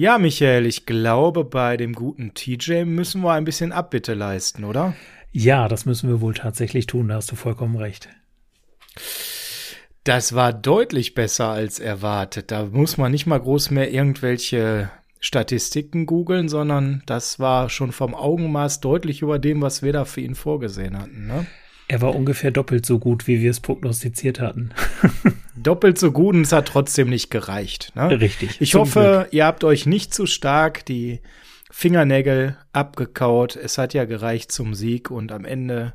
Ja, Michael, ich glaube, bei dem guten TJ müssen wir ein bisschen Abbitte leisten, oder? Ja, das müssen wir wohl tatsächlich tun, da hast du vollkommen recht. Das war deutlich besser als erwartet. Da muss man nicht mal groß mehr irgendwelche Statistiken googeln, sondern das war schon vom Augenmaß deutlich über dem, was wir da für ihn vorgesehen hatten. Ne? Er war ungefähr doppelt so gut, wie wir es prognostiziert hatten. doppelt so gut und es hat trotzdem nicht gereicht. Ne? Richtig. Ich hoffe, Glück. ihr habt euch nicht zu stark die Fingernägel abgekaut. Es hat ja gereicht zum Sieg und am Ende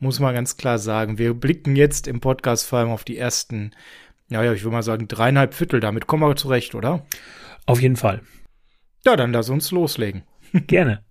muss man ganz klar sagen, wir blicken jetzt im Podcast vor allem auf die ersten, ja, ja, ich würde mal sagen, dreieinhalb Viertel. Damit kommen wir zurecht, oder? Auf jeden Fall. Ja, dann lass uns loslegen. Gerne.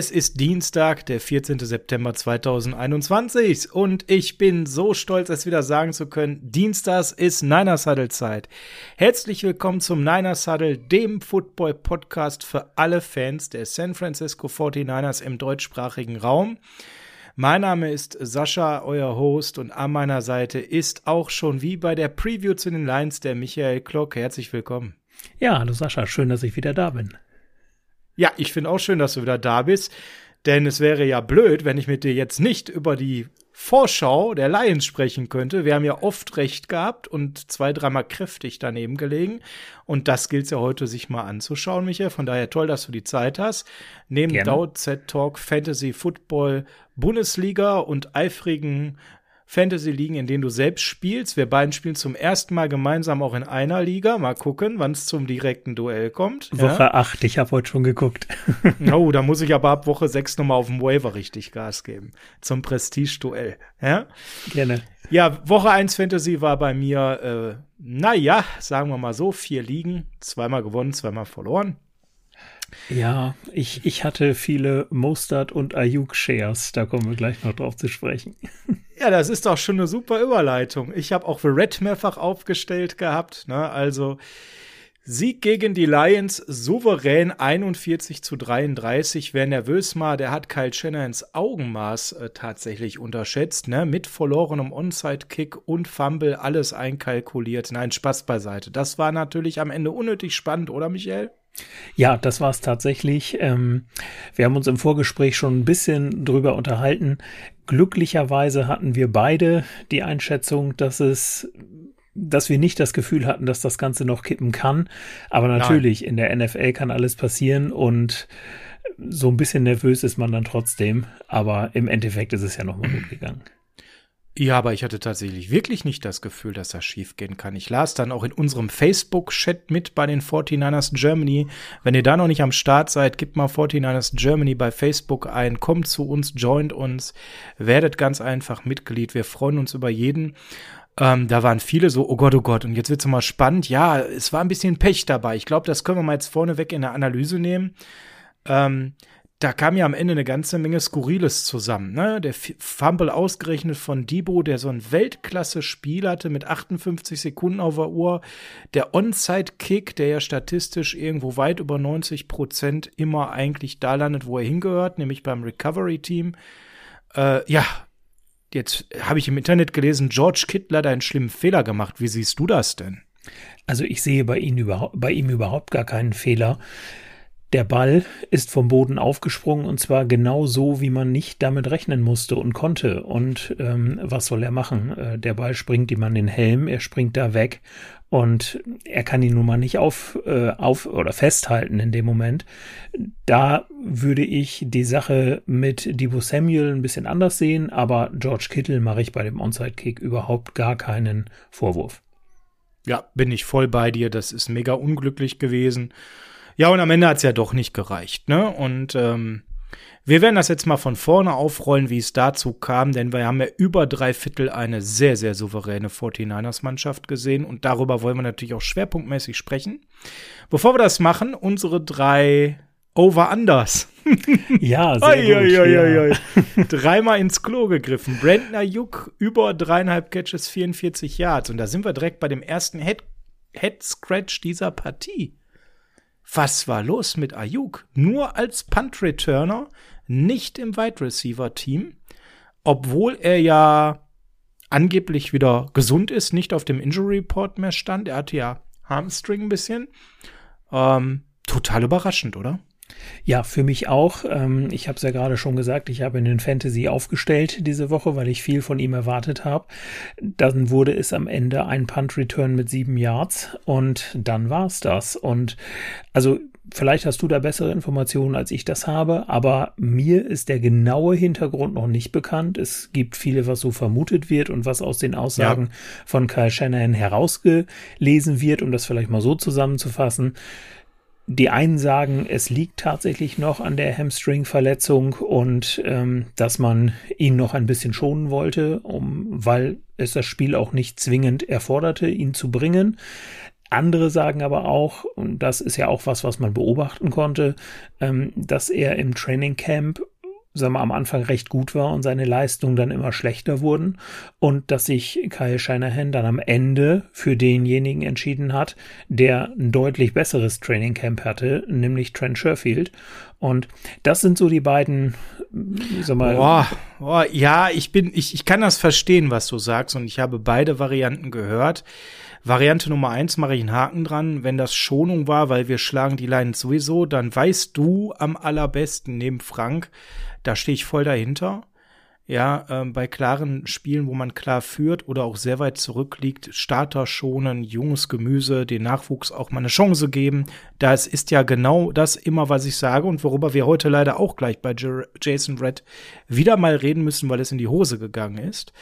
Es ist Dienstag, der 14. September 2021 und ich bin so stolz, es wieder sagen zu können, Dienstags ist Niners Huddle Zeit. Herzlich willkommen zum Niners Huddle, dem Football Podcast für alle Fans der San Francisco 49ers im deutschsprachigen Raum. Mein Name ist Sascha, euer Host, und an meiner Seite ist auch schon wie bei der Preview zu den Lions der Michael Klock. Herzlich willkommen. Ja, hallo Sascha, schön, dass ich wieder da bin. Ja, ich finde auch schön, dass du wieder da bist. Denn es wäre ja blöd, wenn ich mit dir jetzt nicht über die Vorschau der Lions sprechen könnte. Wir haben ja oft recht gehabt und zwei, dreimal kräftig daneben gelegen. Und das gilt es ja heute, sich mal anzuschauen, Michael. Von daher toll, dass du die Zeit hast. Neben Z Talk Fantasy Football Bundesliga und eifrigen Fantasy-Ligen, in denen du selbst spielst. Wir beiden spielen zum ersten Mal gemeinsam auch in einer Liga. Mal gucken, wann es zum direkten Duell kommt. Woche ja. 8, ich habe heute schon geguckt. oh, da muss ich aber ab Woche 6 nochmal auf dem Waiver richtig Gas geben. Zum Prestige-Duell. Ja? Gerne. Ja, Woche 1 Fantasy war bei mir, äh, naja, sagen wir mal so, vier Ligen. Zweimal gewonnen, zweimal verloren. Ja, ich, ich hatte viele Mostard und Ayuk Shares, da kommen wir gleich noch drauf zu sprechen. Ja, das ist doch schon eine super Überleitung. Ich habe auch The Red mehrfach aufgestellt gehabt, ne? Also Sieg gegen die Lions, souverän 41 zu 33. Wer nervös war, der hat Kyle Shannons Augenmaß äh, tatsächlich unterschätzt, ne? Mit verlorenem Onside-Kick und Fumble alles einkalkuliert. Nein, Spaß beiseite. Das war natürlich am Ende unnötig spannend, oder Michael? Ja, das war es tatsächlich. Ähm, wir haben uns im Vorgespräch schon ein bisschen drüber unterhalten. Glücklicherweise hatten wir beide die Einschätzung, dass es dass wir nicht das Gefühl hatten, dass das Ganze noch kippen kann. Aber natürlich, Nein. in der NFL kann alles passieren und so ein bisschen nervös ist man dann trotzdem. Aber im Endeffekt ist es ja nochmal gut gegangen. Ja, aber ich hatte tatsächlich wirklich nicht das Gefühl, dass das schiefgehen kann. Ich las dann auch in unserem Facebook-Chat mit bei den 49ers Germany. Wenn ihr da noch nicht am Start seid, gebt mal 49ers Germany bei Facebook ein, kommt zu uns, joint uns, werdet ganz einfach Mitglied. Wir freuen uns über jeden. Ähm, da waren viele so, oh Gott, oh Gott, und jetzt wird's mal spannend. Ja, es war ein bisschen Pech dabei. Ich glaube, das können wir mal jetzt vorneweg in der Analyse nehmen. Ähm, da kam ja am Ende eine ganze Menge Skurriles zusammen. Ne? Der Fumble ausgerechnet von Debo, der so ein Weltklasse-Spiel hatte mit 58 Sekunden auf der Uhr. Der Onside-Kick, der ja statistisch irgendwo weit über 90 Prozent immer eigentlich da landet, wo er hingehört, nämlich beim Recovery-Team. Äh, ja, jetzt habe ich im Internet gelesen, George Kittle hat einen schlimmen Fehler gemacht. Wie siehst du das denn? Also ich sehe bei, ihm überhaupt, bei ihm überhaupt gar keinen Fehler. Der Ball ist vom Boden aufgesprungen und zwar genau so, wie man nicht damit rechnen musste und konnte. Und ähm, was soll er machen? Äh, der Ball springt ihm an den Helm, er springt da weg und er kann ihn nun mal nicht auf, äh, auf oder festhalten in dem Moment. Da würde ich die Sache mit Debo Samuel ein bisschen anders sehen, aber George Kittle mache ich bei dem Onside-Kick überhaupt gar keinen Vorwurf. Ja, bin ich voll bei dir. Das ist mega unglücklich gewesen. Ja, und am Ende hat es ja doch nicht gereicht, ne? Und ähm, Wir werden das jetzt mal von vorne aufrollen, wie es dazu kam, denn wir haben ja über drei Viertel eine sehr, sehr souveräne 49ers-Mannschaft gesehen und darüber wollen wir natürlich auch schwerpunktmäßig sprechen. Bevor wir das machen, unsere drei Over-Unders. Ja, sehr oi, gut. Oi, oi, ja. Dreimal ins Klo gegriffen. Brandon Ayuk über dreieinhalb Catches, 44 Yards. Und da sind wir direkt bei dem ersten Head-Scratch Head dieser Partie. Was war los mit Ayuk? Nur als Punt-Returner, nicht im Wide Receiver-Team, obwohl er ja angeblich wieder gesund ist, nicht auf dem Injury Report mehr stand. Er hatte ja Hamstring ein bisschen. Ähm, total überraschend, oder? Ja, für mich auch. Ähm, ich habe es ja gerade schon gesagt, ich habe in den Fantasy aufgestellt diese Woche, weil ich viel von ihm erwartet habe. Dann wurde es am Ende ein Punt-Return mit sieben Yards und dann war es das. Und also Vielleicht hast du da bessere Informationen, als ich das habe, aber mir ist der genaue Hintergrund noch nicht bekannt. Es gibt viele, was so vermutet wird und was aus den Aussagen ja. von Kyle Shanahan herausgelesen wird, um das vielleicht mal so zusammenzufassen. Die einen sagen, es liegt tatsächlich noch an der Hamstring-Verletzung und ähm, dass man ihn noch ein bisschen schonen wollte, um, weil es das Spiel auch nicht zwingend erforderte, ihn zu bringen. Andere sagen aber auch, und das ist ja auch was, was man beobachten konnte, ähm, dass er im Training Camp sagen wir, am Anfang recht gut war und seine Leistungen dann immer schlechter wurden und dass sich Kyle Shanahan dann am Ende für denjenigen entschieden hat, der ein deutlich besseres Training Camp hatte, nämlich Trent Sherfield. Und das sind so die beiden, sag mal. Boah, boah, ja, ich bin, ich, ich kann das verstehen, was du sagst und ich habe beide Varianten gehört. Variante Nummer eins mache ich einen Haken dran. Wenn das Schonung war, weil wir schlagen die Lines sowieso, dann weißt du am allerbesten neben Frank, da stehe ich voll dahinter. Ja, ähm, bei klaren Spielen, wo man klar führt oder auch sehr weit zurückliegt, Starter schonen, junges Gemüse, den Nachwuchs auch mal eine Chance geben. Das ist ja genau das immer, was ich sage und worüber wir heute leider auch gleich bei Jason Red wieder mal reden müssen, weil es in die Hose gegangen ist.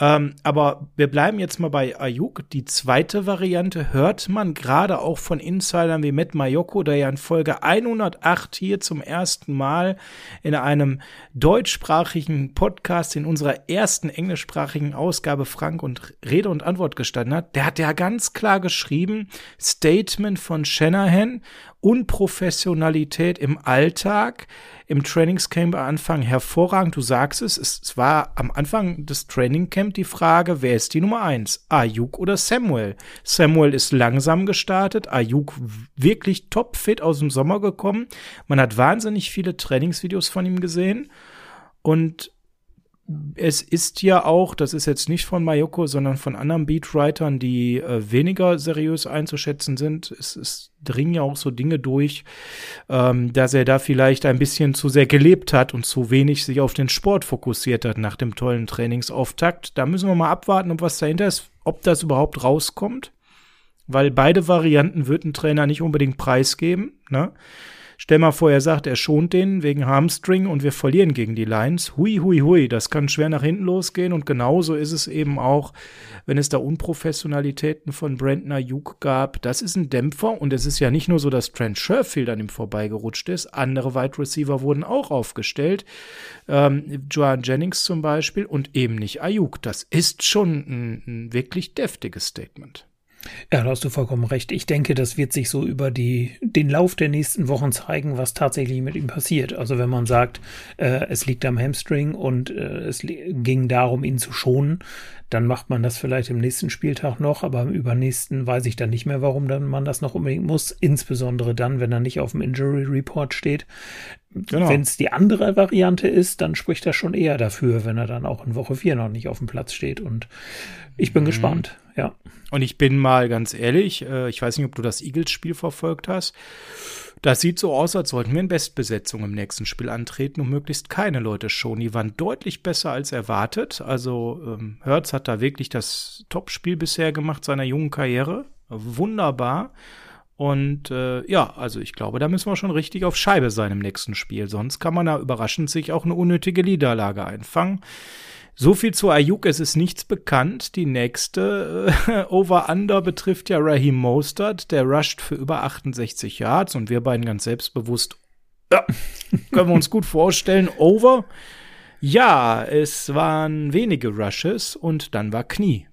Ähm, aber wir bleiben jetzt mal bei Ayuk. Die zweite Variante hört man gerade auch von Insidern wie Matt Mayoko, der ja in Folge 108 hier zum ersten Mal in einem deutschsprachigen Podcast in unserer ersten englischsprachigen Ausgabe Frank und Rede und Antwort gestanden hat. Der hat ja ganz klar geschrieben, Statement von Shanahan, Unprofessionalität im Alltag im Trainingscamp am Anfang hervorragend. Du sagst es, es war am Anfang des Trainingcamp die Frage, wer ist die Nummer eins? Ayuk oder Samuel? Samuel ist langsam gestartet, Ayuk wirklich topfit aus dem Sommer gekommen. Man hat wahnsinnig viele Trainingsvideos von ihm gesehen und es ist ja auch, das ist jetzt nicht von Mayoko, sondern von anderen Beatwritern, die äh, weniger seriös einzuschätzen sind. Es, es dringen ja auch so Dinge durch, ähm, dass er da vielleicht ein bisschen zu sehr gelebt hat und zu wenig sich auf den Sport fokussiert hat nach dem tollen Trainingsauftakt. Da müssen wir mal abwarten, ob was dahinter ist, ob das überhaupt rauskommt. Weil beide Varianten wird ein Trainer nicht unbedingt preisgeben. Ne? Stell mal vor, er sagt, er schont den wegen Hamstring und wir verlieren gegen die Lions. Hui, hui, hui, das kann schwer nach hinten losgehen und genauso ist es eben auch, wenn es da Unprofessionalitäten von Brandon Ayuk gab. Das ist ein Dämpfer und es ist ja nicht nur so, dass Trent Sherfield an ihm vorbeigerutscht ist. Andere Wide Receiver wurden auch aufgestellt. Ähm, Joan Jennings zum Beispiel und eben nicht Ayuk. Das ist schon ein, ein wirklich deftiges Statement. Ja, da hast du vollkommen recht. Ich denke, das wird sich so über die, den Lauf der nächsten Wochen zeigen, was tatsächlich mit ihm passiert. Also wenn man sagt, äh, es liegt am Hamstring und äh, es ging darum, ihn zu schonen, dann macht man das vielleicht im nächsten Spieltag noch, aber im übernächsten weiß ich dann nicht mehr, warum dann man das noch unbedingt muss. Insbesondere dann, wenn er nicht auf dem Injury Report steht. Genau. Wenn es die andere Variante ist, dann spricht das schon eher dafür, wenn er dann auch in Woche 4 noch nicht auf dem Platz steht. Und ich bin mhm. gespannt, ja. Und ich bin mal ganz ehrlich, äh, ich weiß nicht, ob du das Eagles-Spiel verfolgt hast. Das sieht so aus, als sollten wir in Bestbesetzung im nächsten Spiel antreten und möglichst keine Leute schon. Die waren deutlich besser als erwartet. Also ähm, Hertz hat da wirklich das Top-Spiel bisher gemacht seiner jungen Karriere. Wunderbar. Und äh, ja, also ich glaube, da müssen wir schon richtig auf Scheibe sein im nächsten Spiel. Sonst kann man da überraschend sich auch eine unnötige Niederlage einfangen. So viel zu Ayuk, es ist nichts bekannt. Die nächste äh, Over-Under betrifft ja Raheem Mostert. Der rusht für über 68 Yards und wir beiden ganz selbstbewusst Ja, können wir uns gut vorstellen. Over. Ja, es waren wenige Rushes und dann war Knie.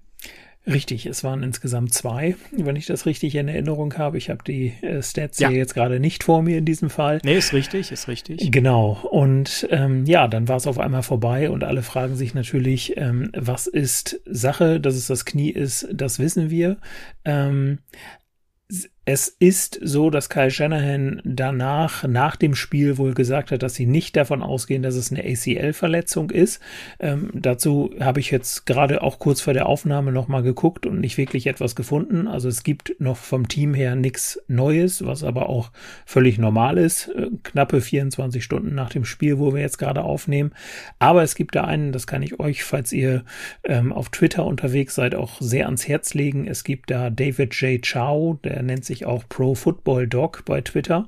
Richtig, es waren insgesamt zwei, wenn ich das richtig in Erinnerung habe. Ich habe die äh, Stats ja. hier jetzt gerade nicht vor mir in diesem Fall. Nee, ist richtig, ist richtig. Genau. Und ähm, ja, dann war es auf einmal vorbei und alle fragen sich natürlich, ähm, was ist Sache, dass es das Knie ist, das wissen wir. Ähm, es ist so, dass Kyle Shanahan danach, nach dem Spiel wohl gesagt hat, dass sie nicht davon ausgehen, dass es eine ACL-Verletzung ist. Ähm, dazu habe ich jetzt gerade auch kurz vor der Aufnahme nochmal geguckt und nicht wirklich etwas gefunden. Also es gibt noch vom Team her nichts Neues, was aber auch völlig normal ist. Äh, knappe 24 Stunden nach dem Spiel, wo wir jetzt gerade aufnehmen. Aber es gibt da einen, das kann ich euch, falls ihr ähm, auf Twitter unterwegs seid, auch sehr ans Herz legen. Es gibt da David J. Chow, der nennt sich sich auch Pro Football Doc bei Twitter.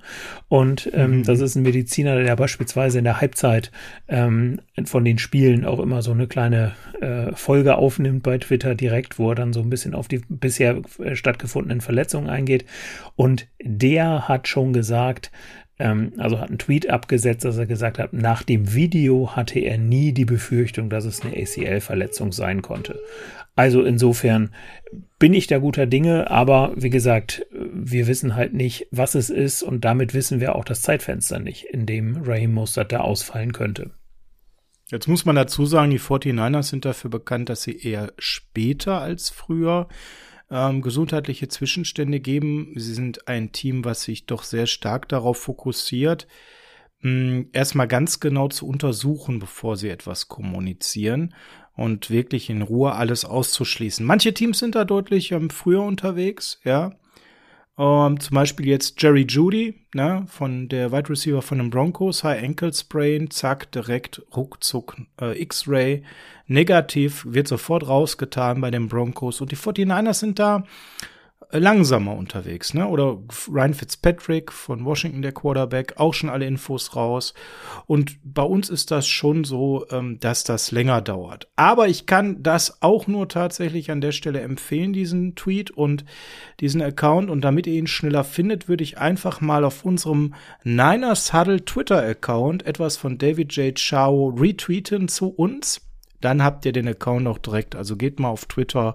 Und ähm, mhm. das ist ein Mediziner, der beispielsweise in der Halbzeit ähm, von den Spielen auch immer so eine kleine äh, Folge aufnimmt bei Twitter direkt, wo er dann so ein bisschen auf die bisher äh, stattgefundenen Verletzungen eingeht. Und der hat schon gesagt, ähm, also hat einen Tweet abgesetzt, dass er gesagt hat, nach dem Video hatte er nie die Befürchtung, dass es eine ACL-Verletzung sein konnte. Also insofern bin ich da guter Dinge, aber wie gesagt, wir wissen halt nicht, was es ist und damit wissen wir auch das Zeitfenster nicht, in dem Raheem Mostert da ausfallen könnte. Jetzt muss man dazu sagen, die 49ers sind dafür bekannt, dass sie eher später als früher ähm, gesundheitliche Zwischenstände geben. Sie sind ein Team, was sich doch sehr stark darauf fokussiert, mh, erstmal ganz genau zu untersuchen, bevor sie etwas kommunizieren und wirklich in Ruhe alles auszuschließen. Manche Teams sind da deutlich ähm, früher unterwegs, ja. Ähm, zum Beispiel jetzt Jerry Judy, ne, von der Wide Receiver von den Broncos, High Ankle Sprain, zack, direkt ruckzuck äh, X-Ray, negativ, wird sofort rausgetan bei den Broncos und die 49ers sind da langsamer unterwegs, ne? Oder Ryan Fitzpatrick von Washington, der Quarterback, auch schon alle Infos raus. Und bei uns ist das schon so, ähm, dass das länger dauert. Aber ich kann das auch nur tatsächlich an der Stelle empfehlen, diesen Tweet und diesen Account. Und damit ihr ihn schneller findet, würde ich einfach mal auf unserem Niners Huddle Twitter-Account etwas von David J. Chow retweeten zu uns dann habt ihr den Account auch direkt. Also geht mal auf Twitter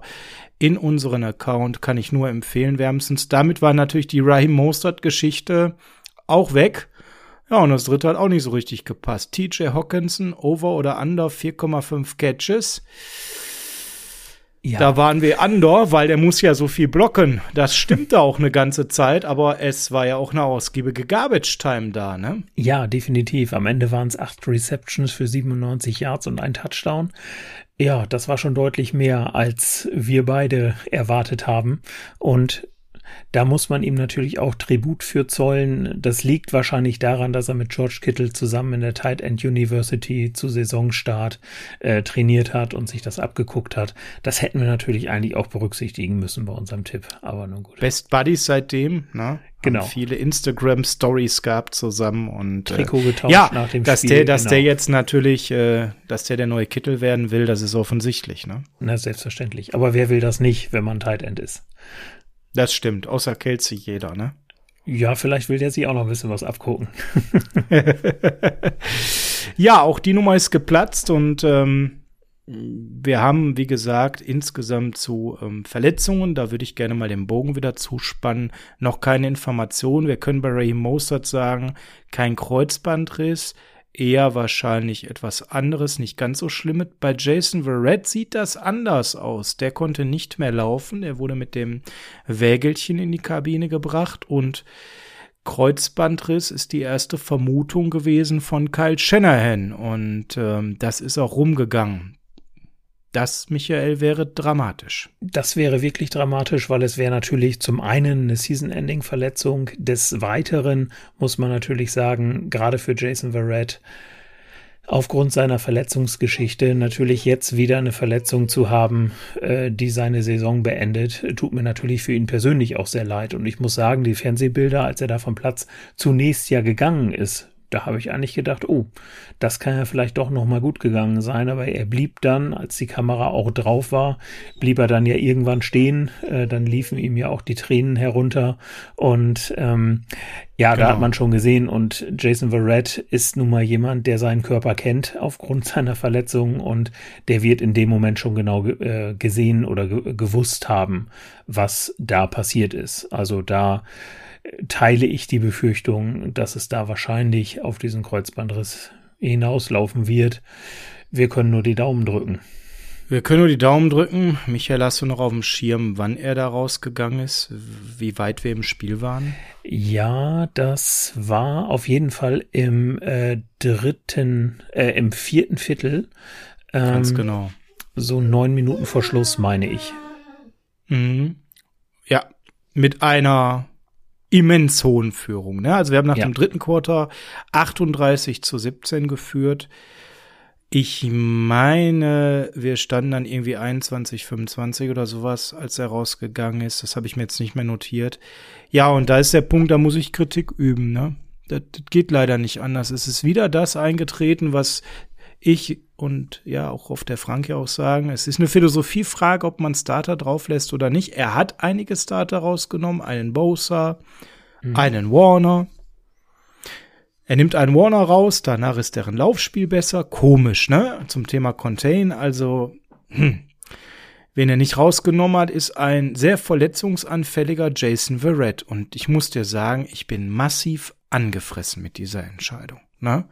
in unseren Account, kann ich nur empfehlen wärmstens. Damit war natürlich die Raheem Mostert-Geschichte auch weg. Ja, und das dritte hat auch nicht so richtig gepasst. TJ Hawkinson, over oder under 4,5 Catches. Ja. Da waren wir under, weil der muss ja so viel blocken. Das stimmte auch eine ganze Zeit, aber es war ja auch eine ausgiebige Garbage Time da, ne? Ja, definitiv. Am Ende waren es acht Receptions für 97 Yards und ein Touchdown. Ja, das war schon deutlich mehr, als wir beide erwartet haben. Und da muss man ihm natürlich auch Tribut für zollen. Das liegt wahrscheinlich daran, dass er mit George Kittle zusammen in der Tight End University zu Saisonstart äh, trainiert hat und sich das abgeguckt hat. Das hätten wir natürlich eigentlich auch berücksichtigen müssen bei unserem Tipp. Aber nun gut. Best Buddies seitdem, ne? Genau. Viele Instagram Stories gehabt zusammen und äh, Trikot getauscht ja, nach dem dass Spiel. Der, dass genau. der jetzt natürlich, äh, dass der der neue Kittel werden will, das ist offensichtlich, ne? Na, selbstverständlich. Aber wer will das nicht, wenn man Tight End ist? Das stimmt, außer Kelsey jeder, ne? Ja, vielleicht will der sich auch noch ein bisschen was abgucken. ja, auch die Nummer ist geplatzt und ähm, wir haben, wie gesagt, insgesamt zu ähm, Verletzungen, da würde ich gerne mal den Bogen wieder zuspannen, noch keine Informationen. Wir können bei Ray Mostert sagen, kein Kreuzbandriss eher wahrscheinlich etwas anderes, nicht ganz so schlimm. Bei Jason Verrett sieht das anders aus. Der konnte nicht mehr laufen. Er wurde mit dem Wägelchen in die Kabine gebracht und Kreuzbandriss ist die erste Vermutung gewesen von Kyle Shanahan und ähm, das ist auch rumgegangen. Das, Michael, wäre dramatisch. Das wäre wirklich dramatisch, weil es wäre natürlich zum einen eine Season-Ending-Verletzung. Des Weiteren muss man natürlich sagen, gerade für Jason Verrett, aufgrund seiner Verletzungsgeschichte natürlich jetzt wieder eine Verletzung zu haben, äh, die seine Saison beendet, tut mir natürlich für ihn persönlich auch sehr leid. Und ich muss sagen, die Fernsehbilder, als er da vom Platz zunächst ja gegangen ist, da habe ich eigentlich gedacht, oh, das kann ja vielleicht doch noch mal gut gegangen sein, aber er blieb dann, als die Kamera auch drauf war, blieb er dann ja irgendwann stehen, äh, dann liefen ihm ja auch die Tränen herunter. Und ähm, ja, genau. da hat man schon gesehen. Und Jason Verrett ist nun mal jemand, der seinen Körper kennt aufgrund seiner Verletzung und der wird in dem Moment schon genau äh, gesehen oder ge gewusst haben, was da passiert ist. Also da teile ich die Befürchtung, dass es da wahrscheinlich auf diesen Kreuzbandriss hinauslaufen wird. Wir können nur die Daumen drücken. Wir können nur die Daumen drücken. Michael, hast du noch auf dem Schirm, wann er da rausgegangen ist? Wie weit wir im Spiel waren? Ja, das war auf jeden Fall im äh, dritten, äh, im vierten Viertel. Ähm, Ganz genau. So neun Minuten vor Schluss, meine ich. Mhm. Ja, mit einer immens hohen Führung. Ne? Also wir haben nach ja. dem dritten Quarter 38 zu 17 geführt. Ich meine, wir standen dann irgendwie 21, 25 oder sowas, als er rausgegangen ist. Das habe ich mir jetzt nicht mehr notiert. Ja, und da ist der Punkt, da muss ich Kritik üben. Ne? Das, das geht leider nicht anders. Es ist wieder das eingetreten, was ich und ja auch auf der Frank auch sagen, es ist eine Philosophiefrage, ob man Starter drauf lässt oder nicht. Er hat einige Starter rausgenommen, einen Bosa, mhm. einen Warner. Er nimmt einen Warner raus, danach ist deren Laufspiel besser. Komisch, ne? Zum Thema Contain, also hm. Wen er nicht rausgenommen hat, ist ein sehr verletzungsanfälliger Jason Verrett. Und ich muss dir sagen, ich bin massiv angefressen mit dieser Entscheidung. Ne?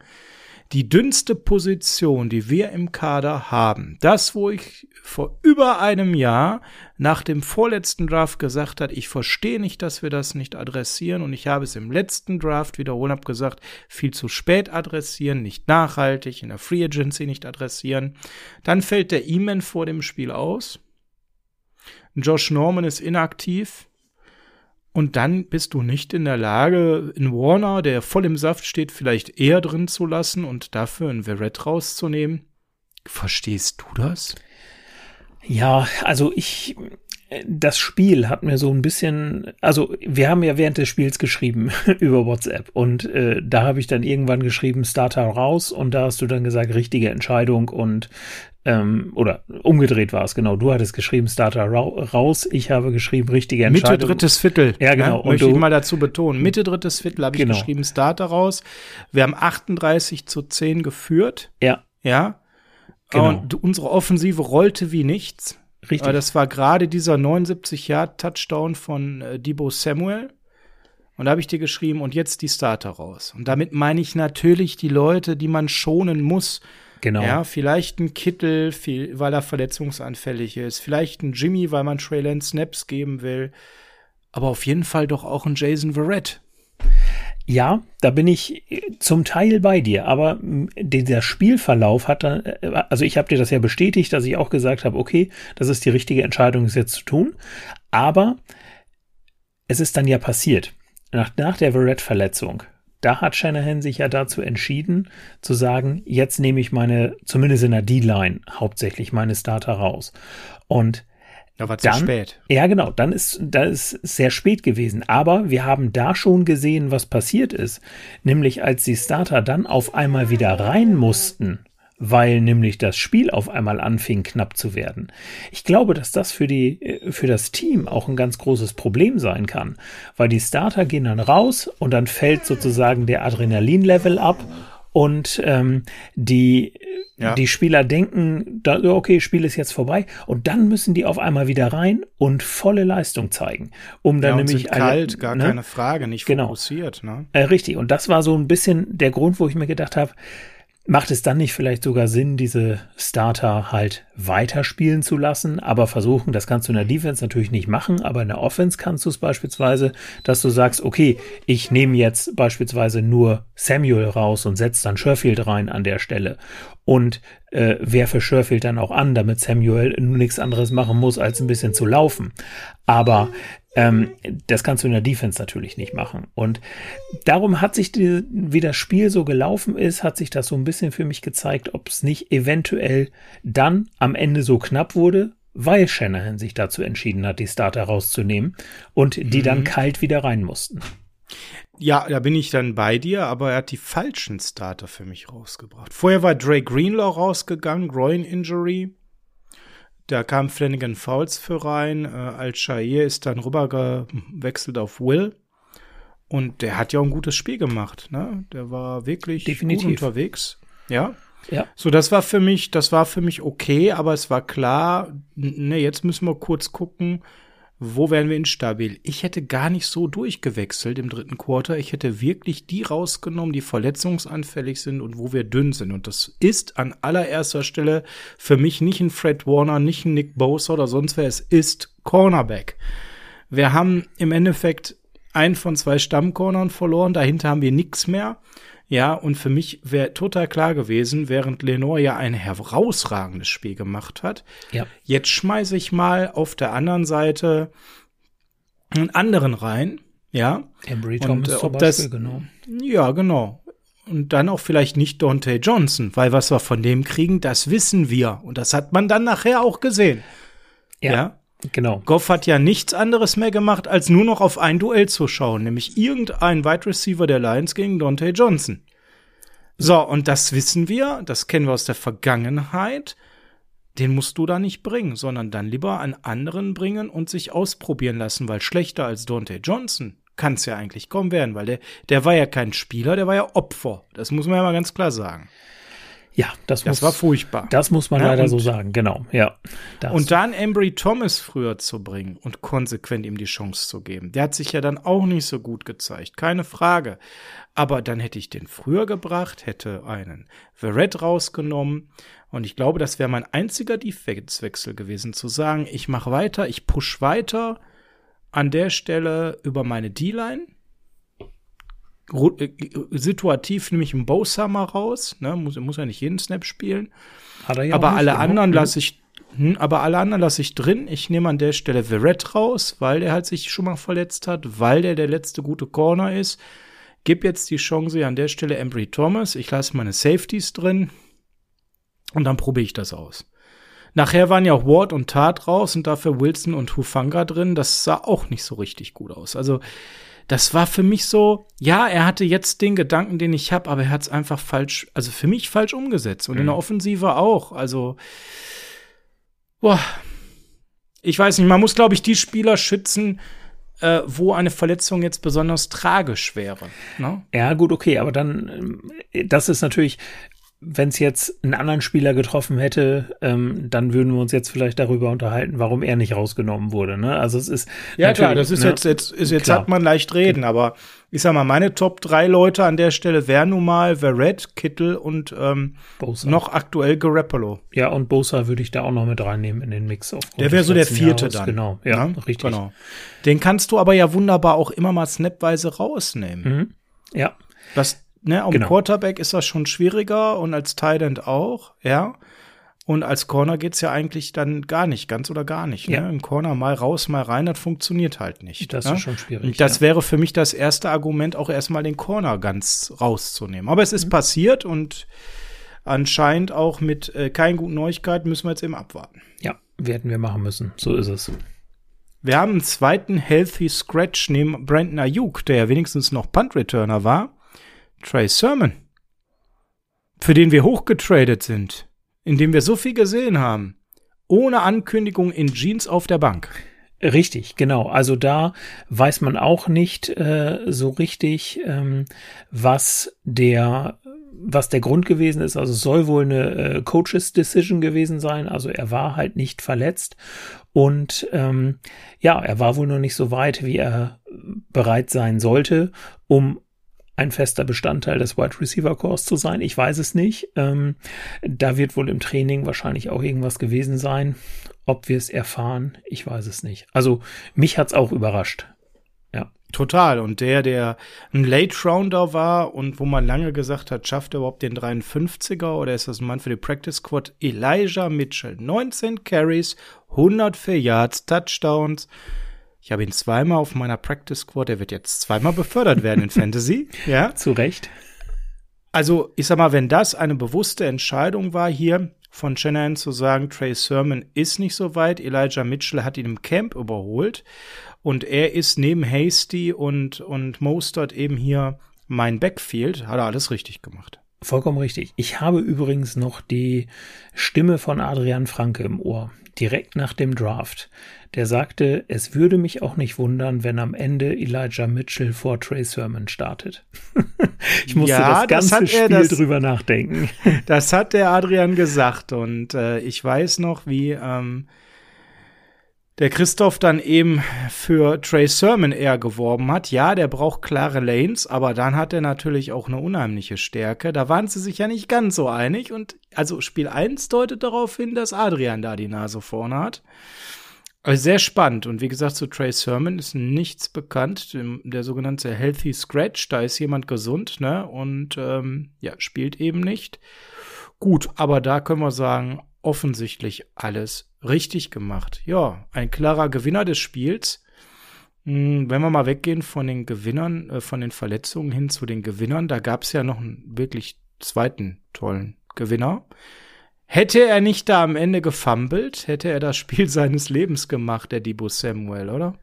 Die dünnste Position, die wir im Kader haben, das, wo ich vor über einem Jahr nach dem vorletzten Draft gesagt hat, ich verstehe nicht, dass wir das nicht adressieren und ich habe es im letzten Draft wiederholt, habe gesagt, viel zu spät adressieren, nicht nachhaltig, in der Free Agency nicht adressieren. Dann fällt der E-Man vor dem Spiel aus. Josh Norman ist inaktiv. Und dann bist du nicht in der Lage, in Warner, der voll im Saft steht, vielleicht eher drin zu lassen und dafür einen Verrett rauszunehmen. Verstehst du das? Ja, also ich, das Spiel hat mir so ein bisschen, also wir haben ja während des Spiels geschrieben über WhatsApp und äh, da habe ich dann irgendwann geschrieben Starter raus und da hast du dann gesagt richtige Entscheidung und ähm, oder umgedreht war es, genau. Du hattest geschrieben, Starter ra raus. Ich habe geschrieben, richtige Entscheidung. Mitte drittes Viertel. Ja, genau. Ja, und möchte ich mal dazu betonen. Mitte drittes Viertel habe ich genau. geschrieben, Starter raus. Wir haben 38 zu 10 geführt. Ja. Ja. Genau. Und unsere Offensive rollte wie nichts. Richtig. Aber das war gerade dieser 79 Yard Touchdown von äh, Debo Samuel. Und da habe ich dir geschrieben, und jetzt die Starter raus. Und damit meine ich natürlich die Leute, die man schonen muss. Genau. Ja, vielleicht ein Kittel, weil er verletzungsanfällig ist. Vielleicht ein Jimmy, weil man Trey Snaps geben will. Aber auf jeden Fall doch auch ein Jason Verrett. Ja, da bin ich zum Teil bei dir, aber dieser Spielverlauf hat dann, äh, also ich habe dir das ja bestätigt, dass ich auch gesagt habe, okay, das ist die richtige Entscheidung, es jetzt zu tun, aber es ist dann ja passiert. Nach, nach der Verrett-Verletzung da hat Shanahan sich ja dazu entschieden, zu sagen, jetzt nehme ich meine, zumindest in der D-Line, hauptsächlich meine Starter raus. Und da war zu spät. Ja, genau, dann ist, da ist sehr spät gewesen. Aber wir haben da schon gesehen, was passiert ist. Nämlich als die Starter dann auf einmal wieder rein mussten weil nämlich das Spiel auf einmal anfing knapp zu werden. Ich glaube, dass das für die äh, für das Team auch ein ganz großes Problem sein kann, weil die Starter gehen dann raus und dann fällt sozusagen der Adrenalinlevel ab und ähm, die ja. die Spieler denken, da, okay, Spiel ist jetzt vorbei und dann müssen die auf einmal wieder rein und volle Leistung zeigen, um dann ja, nämlich sind kalt, gar ne? keine Frage, nicht genau. fokussiert. Ne? Äh, richtig und das war so ein bisschen der Grund, wo ich mir gedacht habe, Macht es dann nicht vielleicht sogar Sinn, diese Starter halt weiterspielen zu lassen, aber versuchen, das kannst du in der Defense natürlich nicht machen, aber in der Offense kannst du es beispielsweise, dass du sagst, okay, ich nehme jetzt beispielsweise nur Samuel raus und setze dann Sherfield rein an der Stelle und äh, werfe Sherfield dann auch an, damit Samuel nur nichts anderes machen muss, als ein bisschen zu laufen. Aber ähm, das kannst du in der Defense natürlich nicht machen. Und darum hat sich, die, wie das Spiel so gelaufen ist, hat sich das so ein bisschen für mich gezeigt, ob es nicht eventuell dann am Ende so knapp wurde, weil Shanahan sich dazu entschieden hat, die Starter rauszunehmen und die mhm. dann kalt wieder rein mussten. Ja, da bin ich dann bei dir, aber er hat die falschen Starter für mich rausgebracht. Vorher war Dre Greenlaw rausgegangen, Groin Injury. Da kam Flanagan Fouls für rein. Äh, Al-Shair ist dann rübergewechselt auf Will. Und der hat ja auch ein gutes Spiel gemacht. Ne? Der war wirklich Definitiv. gut unterwegs. Ja. Ja. So, das war für mich, das war für mich okay, aber es war klar, ne, jetzt müssen wir kurz gucken, wo werden wir instabil? Ich hätte gar nicht so durchgewechselt im dritten Quarter. Ich hätte wirklich die rausgenommen, die verletzungsanfällig sind und wo wir dünn sind. Und das ist an allererster Stelle für mich nicht ein Fred Warner, nicht ein Nick Bosa oder sonst wer. Es ist Cornerback. Wir haben im Endeffekt einen von zwei Stammcornern verloren. Dahinter haben wir nichts mehr. Ja, und für mich wäre total klar gewesen, während Lenore ja ein herausragendes Spiel gemacht hat. Ja. Jetzt schmeiße ich mal auf der anderen Seite einen anderen rein. Ja. Embry Und, Thomas äh, zum ob das- Beispiel, genau. Ja, genau. Und dann auch vielleicht nicht Dante Johnson, weil was wir von dem kriegen, das wissen wir. Und das hat man dann nachher auch gesehen. Ja, ja? Genau. Goff hat ja nichts anderes mehr gemacht, als nur noch auf ein Duell zu schauen, nämlich irgendein Wide Receiver der Lions gegen Dante Johnson. So, und das wissen wir, das kennen wir aus der Vergangenheit. Den musst du da nicht bringen, sondern dann lieber einen anderen bringen und sich ausprobieren lassen, weil schlechter als Dante Johnson kann es ja eigentlich kaum werden, weil der, der war ja kein Spieler, der war ja Opfer. Das muss man ja mal ganz klar sagen. Ja, das, Das muss, war furchtbar. das muss man Ja, leider so sagen, genau. Ja. Das, Und dann Embry Thomas früher zu bringen und konsequent ihm die Chance zu geben. Der hat sich ja dann auch nicht so gut gezeigt, keine Frage. Aber dann hätte ich den früher gebracht, hätte einen Verrett rausgenommen. Und ich glaube, das wäre mein einziger Defense-Wechsel gewesen, zu sagen, ich mache weiter, ich push weiter an der Stelle über meine D-Line. Ru- äh, Situativ nehme ich einen Bosa mal raus, ne? muss, muss ja nicht jeden Snap spielen. ja Aber alle anderen Mhm. lasse ich, hm, aber alle anderen lasse ich drin. Ich nehme an der Stelle Verrett raus, weil der halt sich schon mal verletzt hat, weil der der letzte gute Corner ist. Gib jetzt die Chance an der Stelle Embry Thomas. Ich lasse meine Safeties drin und dann probiere ich das aus. Nachher waren ja auch Ward und Tat raus und dafür Wilson und Hufanga drin. Das sah auch nicht so richtig gut aus. Also das war für mich so, ja, er hatte jetzt den Gedanken, den ich habe, aber er hat es einfach falsch, also für mich falsch umgesetzt und in der Offensive auch. Also, boah, ich weiß nicht, man muss, glaube ich, die Spieler schützen, äh, wo eine Verletzung jetzt besonders tragisch wäre. Ne? Ja, gut, okay, aber dann, ähm, das ist natürlich, wenn es jetzt einen anderen Spieler getroffen hätte, ähm, dann würden wir uns jetzt vielleicht darüber unterhalten, warum er nicht rausgenommen wurde. Ne? Also es ist Ja, klar, das ist ne? jetzt, jetzt, ist, jetzt Klar. hat man leicht reden, aber ich sag mal, meine Top drei Leute an der Stelle wären nun mal Verrett, Kittel und ähm, Bosa. noch aktuell Garoppolo. Ja, und Bosa würde ich da auch noch mit reinnehmen in den Mix. Der wäre so der vierte Jahres. dann. Genau, ja, Ne? richtig. Genau. Den kannst du aber ja wunderbar auch immer mal snapweise rausnehmen. Mhm. Ja, Das, ne, am Genau. Quarterback ist das schon schwieriger und als Tight End auch, ja. Und als Corner geht's ja eigentlich dann gar nicht, ganz oder gar nicht. Ja. Ne? Ein Corner mal raus, mal rein, das funktioniert halt nicht. das ne? ist schon schwierig. Und das ja. wäre für mich das erste Argument, auch erstmal den Corner ganz rauszunehmen. Aber es ist Mhm. passiert und anscheinend auch mit äh, keinen guten Neuigkeiten müssen wir jetzt eben abwarten. ja, werden wir machen müssen. So ist es. Wir haben einen zweiten Healthy Scratch neben Brandon Ayuk, der ja wenigstens noch Punt-Returner war. Trey Sermon. Für den wir hochgetradet sind. In dem wir so viel gesehen haben. Ohne Ankündigung in Jeans auf der Bank. Richtig, genau. Also da weiß man auch nicht äh, so richtig, ähm, was der was der Grund gewesen ist. Also es soll wohl eine äh, Coaches Decision gewesen sein. Also er war halt nicht verletzt und ähm, ja, er war wohl noch nicht so weit, wie er bereit sein sollte, um ein fester Bestandteil des Wide Receiver Corps zu sein. Ich weiß es nicht. Ähm, da wird wohl im Training wahrscheinlich auch irgendwas gewesen sein. Ob wir es erfahren, ich weiß es nicht. Also mich hat's auch überrascht. Ja, Total. Und der, der ein Late Rounder war und wo man lange gesagt hat, schafft er überhaupt den 53er oder ist das ein Mann für die Practice Squad? Elijah Mitchell. 19 Carries, 104 Yards, Touchdowns. Ich habe ihn zweimal auf meiner Practice Squad. Er wird jetzt zweimal befördert werden in Fantasy. Ja. zu Recht. Also, ich sag mal, wenn das eine bewusste Entscheidung war hier, von Shanahan zu sagen, Trey Sermon ist nicht so weit. Elijah Mitchell hat ihn im Camp überholt. Und er ist neben Hasty und, und Mostert eben hier mein Backfield. Hat er alles richtig gemacht. Vollkommen richtig. Ich habe übrigens noch die Stimme von Adrian Franke im Ohr, direkt nach dem Draft. Der sagte, es würde mich auch nicht wundern, wenn am Ende Elijah Mitchell vor Trey Sermon startet. ich musste ja, das ganze das Spiel das, drüber nachdenken. Das hat der Adrian gesagt und äh, ich weiß noch, wie ähm, der Christoph dann eben für Trey Sermon eher geworben hat. Ja, der braucht klare Lanes, aber dann hat er natürlich auch eine unheimliche Stärke. Da waren sie sich ja nicht ganz so einig und also Spiel 1 deutet darauf hin, dass Adrian da die Nase vorne hat. Also sehr spannend und wie gesagt zu Trey Sermon ist nichts bekannt, der sogenannte Healthy Scratch, da ist jemand gesund, ne, und ähm, ja, spielt eben nicht. Gut, aber da können wir sagen, offensichtlich alles richtig gemacht. Ja, ein klarer Gewinner des Spiels. Hm, wenn wir mal weggehen von den Gewinnern, äh, von den Verletzungen hin zu den Gewinnern, da gab es ja noch einen wirklich zweiten tollen Gewinner. Hätte er nicht da am Ende gefummelt, hätte er das Spiel seines Lebens gemacht, der Debo Samuel, oder?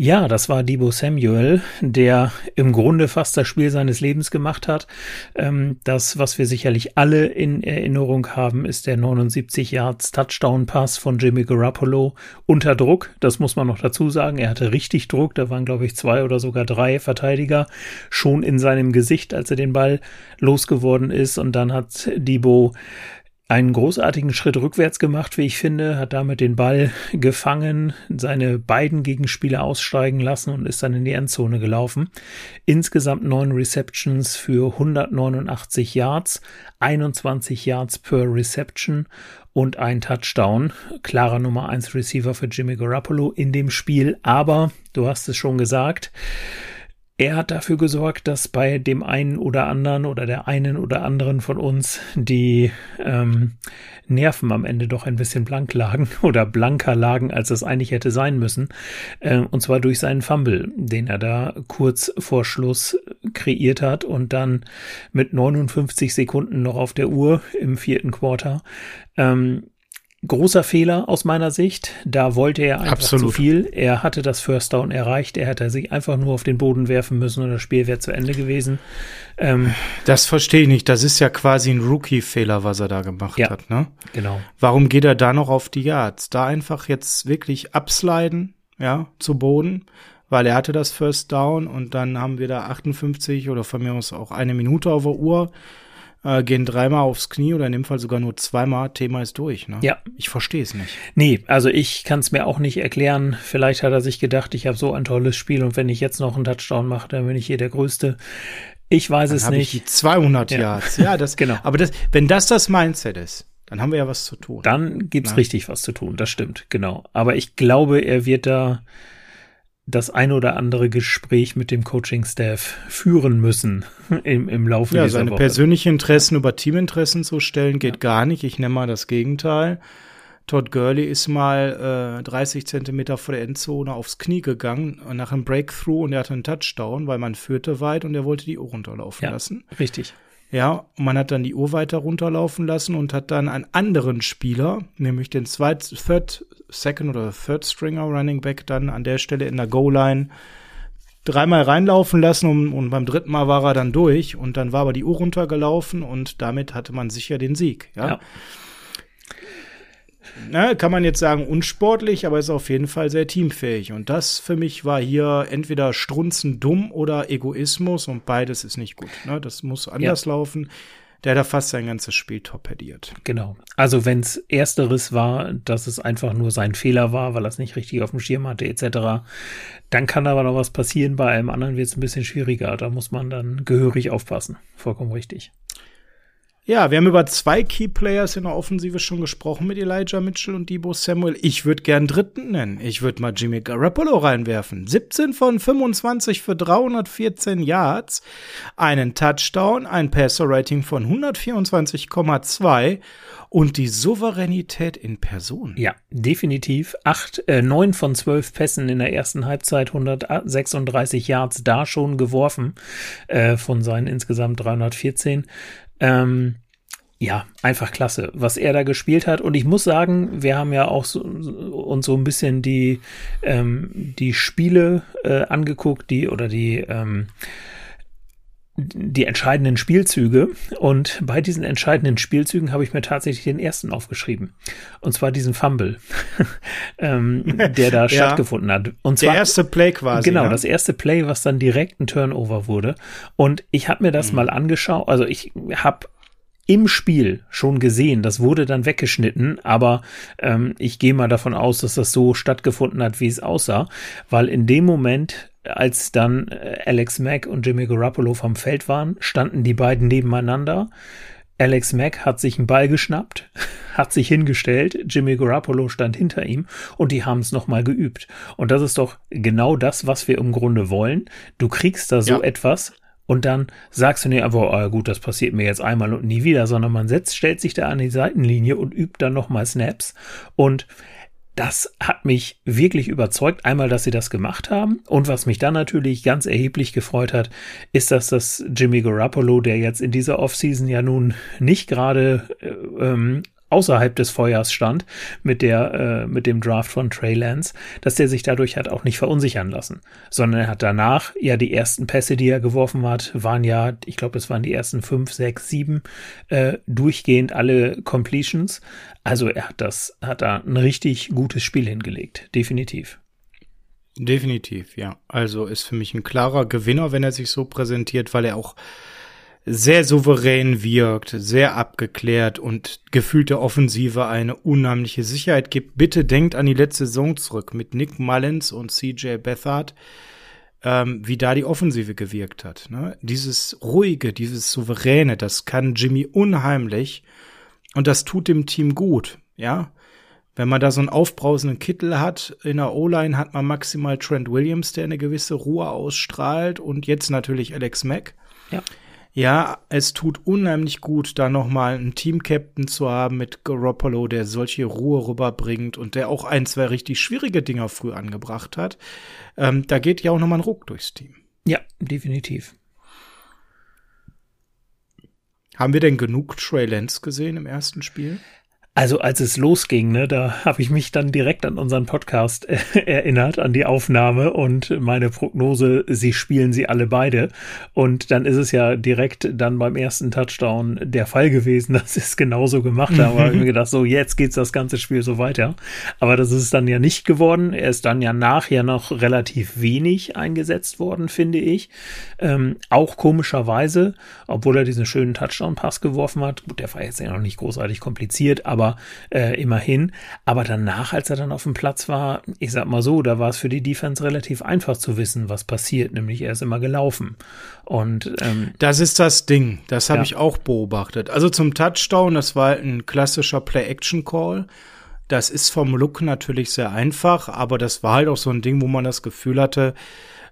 Ja, das war Debo Samuel, der im Grunde fast das Spiel seines Lebens gemacht hat. Ähm, das, was wir sicherlich alle in Erinnerung haben, ist der 79 Yards Touchdown Pass von Jimmy Garoppolo unter Druck. Das muss man noch dazu sagen. Er hatte richtig Druck. Da waren, glaube ich, zwei oder sogar drei Verteidiger schon in seinem Gesicht, als er den Ball losgeworden ist. Und dann hat Debo einen großartigen Schritt rückwärts gemacht, wie ich finde, hat damit den Ball gefangen, seine beiden Gegenspieler aussteigen lassen und ist dann in die Endzone gelaufen. Insgesamt neun Receptions für 189 Yards, 21 Yards per Reception und ein Touchdown. Klarer Nummer 1 Receiver für Jimmy Garoppolo in dem Spiel, aber du hast es schon gesagt, er hat dafür gesorgt, dass bei dem einen oder anderen oder der einen oder anderen von uns die ähm, Nerven am Ende doch ein bisschen blank lagen oder blanker lagen, als es eigentlich hätte sein müssen. Äh, und zwar durch seinen Fumble, den er da kurz vor Schluss kreiert hat und dann mit 59 Sekunden noch auf der Uhr im vierten Quarter ähm, großer Fehler aus meiner Sicht. Da wollte er einfach Absolut. zu viel. Er hatte das First Down erreicht. Er hätte sich einfach nur auf den Boden werfen müssen und das Spiel wäre zu Ende gewesen. Ähm, das verstehe ich nicht. Das ist ja quasi ein Rookie-Fehler, was er da gemacht ja, hat. Ne? Genau. Warum geht er da noch auf die Yards? Da einfach jetzt wirklich absliden, ja, zu Boden, weil er hatte das First Down und dann haben wir da 58 oder von mir aus auch eine Minute auf der Uhr äh, gehen dreimal aufs Knie oder in dem Fall sogar nur zweimal, Thema ist durch. Ne? Ja. Ich verstehe es nicht. Nee, also ich kann es mir auch nicht erklären. Vielleicht hat er sich gedacht, ich habe so ein tolles Spiel und wenn ich jetzt noch einen Touchdown mache, dann bin ich hier der Größte. Ich weiß dann es nicht. Ich die 200 ja. Yards. Ja, das genau. Aber das, wenn das das Mindset ist, dann haben wir ja was zu tun. Dann gibt's ja. richtig was zu tun. Das stimmt, genau. Aber ich glaube, er wird da das ein oder andere Gespräch mit dem Coaching-Staff führen müssen im, im Laufe ja, dieser seine Woche. persönlichen Interessen über Teaminteressen zu stellen, geht ja. gar nicht. Ich nenne mal das Gegenteil. Todd Gurley ist mal äh, 30 Zentimeter vor der Endzone aufs Knie gegangen nach einem Breakthrough und er hatte einen Touchdown, weil man führte weit und er wollte die Uhr runterlaufen ja, lassen. Richtig. Ja, man hat dann die Uhr weiter runterlaufen lassen und hat dann einen anderen Spieler, nämlich den zweit, Third, Second oder Third Stringer Running Back dann an der Stelle in der Goal-Line dreimal reinlaufen lassen und, und, beim dritten Mal war er dann durch und dann war aber die Uhr runtergelaufen und damit hatte man sicher den Sieg. Ja. ja ne, kann man jetzt sagen, unsportlich, aber ist auf jeden Fall sehr teamfähig. Und das für mich war hier entweder strunzen dumm oder Egoismus und beides ist nicht gut. Ne? Das muss anders ja. laufen. Der hat da fast sein ganzes Spiel torpediert. Genau. Also wenn es ersteres war, dass es einfach nur sein Fehler war, weil er es nicht richtig auf dem Schirm hatte, etc., dann kann aber noch was passieren. Bei einem anderen wird es ein bisschen schwieriger. Da muss man dann gehörig aufpassen. Vollkommen richtig. Ja, wir haben über zwei Key Players in der Offensive schon gesprochen mit Elijah Mitchell und Debo Samuel. Ich würde gern dritten nennen. Ich würde mal Jimmy Garoppolo reinwerfen. 17 von 25 für 314 Yards, einen Touchdown, ein Passer-Rating von 124,2 und die Souveränität in Person. Ja, definitiv. Acht, äh, neun von zwölf Pässen in der ersten Halbzeit, 136 Yards da schon geworfen äh, von seinen insgesamt 314. Ähm, ja, einfach klasse, was er da gespielt hat. Und ich muss sagen, wir haben ja auch so, uns so ein bisschen die, ähm, die Spiele äh, angeguckt, die oder die ähm, die entscheidenden Spielzüge. Und bei diesen entscheidenden Spielzügen habe ich mir tatsächlich den ersten aufgeschrieben. Und zwar diesen Fumble, ähm, der da ja, stattgefunden hat. Und zwar, der erste Play quasi. Genau, ja. das erste Play, was dann direkt ein Turnover wurde. Und ich habe mir das mhm. mal angeschaut. Also ich habe im Spiel schon gesehen. Das wurde dann weggeschnitten, aber ähm, ich gehe mal davon aus, dass das so stattgefunden hat, wie es aussah, weil in dem Moment, als dann äh, Alex Mack und Jimmy Garoppolo vom Feld waren, standen die beiden nebeneinander. Alex Mack hat sich einen Ball geschnappt, hat sich hingestellt, Jimmy Garoppolo stand hinter ihm und die haben es nochmal geübt. Und das ist doch genau das, was wir im Grunde wollen. Du kriegst da so ja. etwas, und dann sagst du nicht einfach, oh, gut, das passiert mir jetzt einmal und nie wieder, sondern man setzt, stellt sich da an die Seitenlinie und übt dann nochmal Snaps. Und das hat mich wirklich überzeugt. Einmal, dass sie das gemacht haben. Und was mich dann natürlich ganz erheblich gefreut hat, ist, dass das Jimmy Garoppolo, der jetzt in dieser Offseason ja nun nicht gerade äh, ähm, außerhalb des Feuers stand mit der äh, mit dem Draft von Trey Lance, dass der sich dadurch hat auch nicht verunsichern lassen, sondern er hat danach ja die ersten Pässe, die er geworfen hat, waren ja, ich glaube, es waren die ersten fünf, sechs, sieben äh, durchgehend alle Completions. Also er hat das hat da ein richtig gutes Spiel hingelegt, definitiv. Definitiv, ja. Also ist für mich ein klarer Gewinner, wenn er sich so präsentiert, weil er auch sehr souverän wirkt, sehr abgeklärt und gefühlte Offensive eine unheimliche Sicherheit gibt. Bitte denkt an die letzte Saison zurück mit Nick Mullins und CJ Bethard, ähm, wie da die Offensive gewirkt hat. Ne? Dieses ruhige, dieses souveräne, das kann Jimmy unheimlich und das tut dem Team gut. Ja, wenn man da so einen aufbrausenden Kittel hat, in der O-Line hat man maximal Trent Williams, der eine gewisse Ruhe ausstrahlt und jetzt natürlich Alex Mack. Ja ja, es tut unheimlich gut, da nochmal einen Team-Captain zu haben mit Garoppolo, der solche Ruhe rüberbringt und der auch ein, zwei richtig schwierige Dinger früh angebracht hat. Ähm, da geht ja auch nochmal ein Ruck durchs Team. Ja, definitiv. Haben wir denn genug Trey Lance gesehen im ersten Spiel? Also als es losging, ne, da habe ich mich dann direkt an unseren Podcast äh, erinnert, an die Aufnahme und meine Prognose, sie spielen sie alle beide. Und dann ist es ja direkt dann beim ersten Touchdown der Fall gewesen, dass sie es genauso gemacht haben. Aber ich mir gedacht, so jetzt geht's das ganze Spiel so weiter. Aber das ist dann ja nicht geworden. Er ist dann ja nachher noch relativ wenig eingesetzt worden, finde ich. Ähm, auch komischerweise, obwohl er diesen schönen Touchdown-Pass geworfen hat. Gut, der war jetzt ja noch nicht großartig kompliziert, aber aber äh, immerhin. Aber danach, als er dann auf dem Platz war, ich sag mal so, da war es für die Defense relativ einfach zu wissen, was passiert, nämlich er ist immer gelaufen. Und ähm, das ist das Ding, das habe ja. ich auch beobachtet. Also zum Touchdown, das war halt ein klassischer Play-Action-Call. Das ist vom Look natürlich sehr einfach, aber das war halt auch so ein Ding, wo man das Gefühl hatte,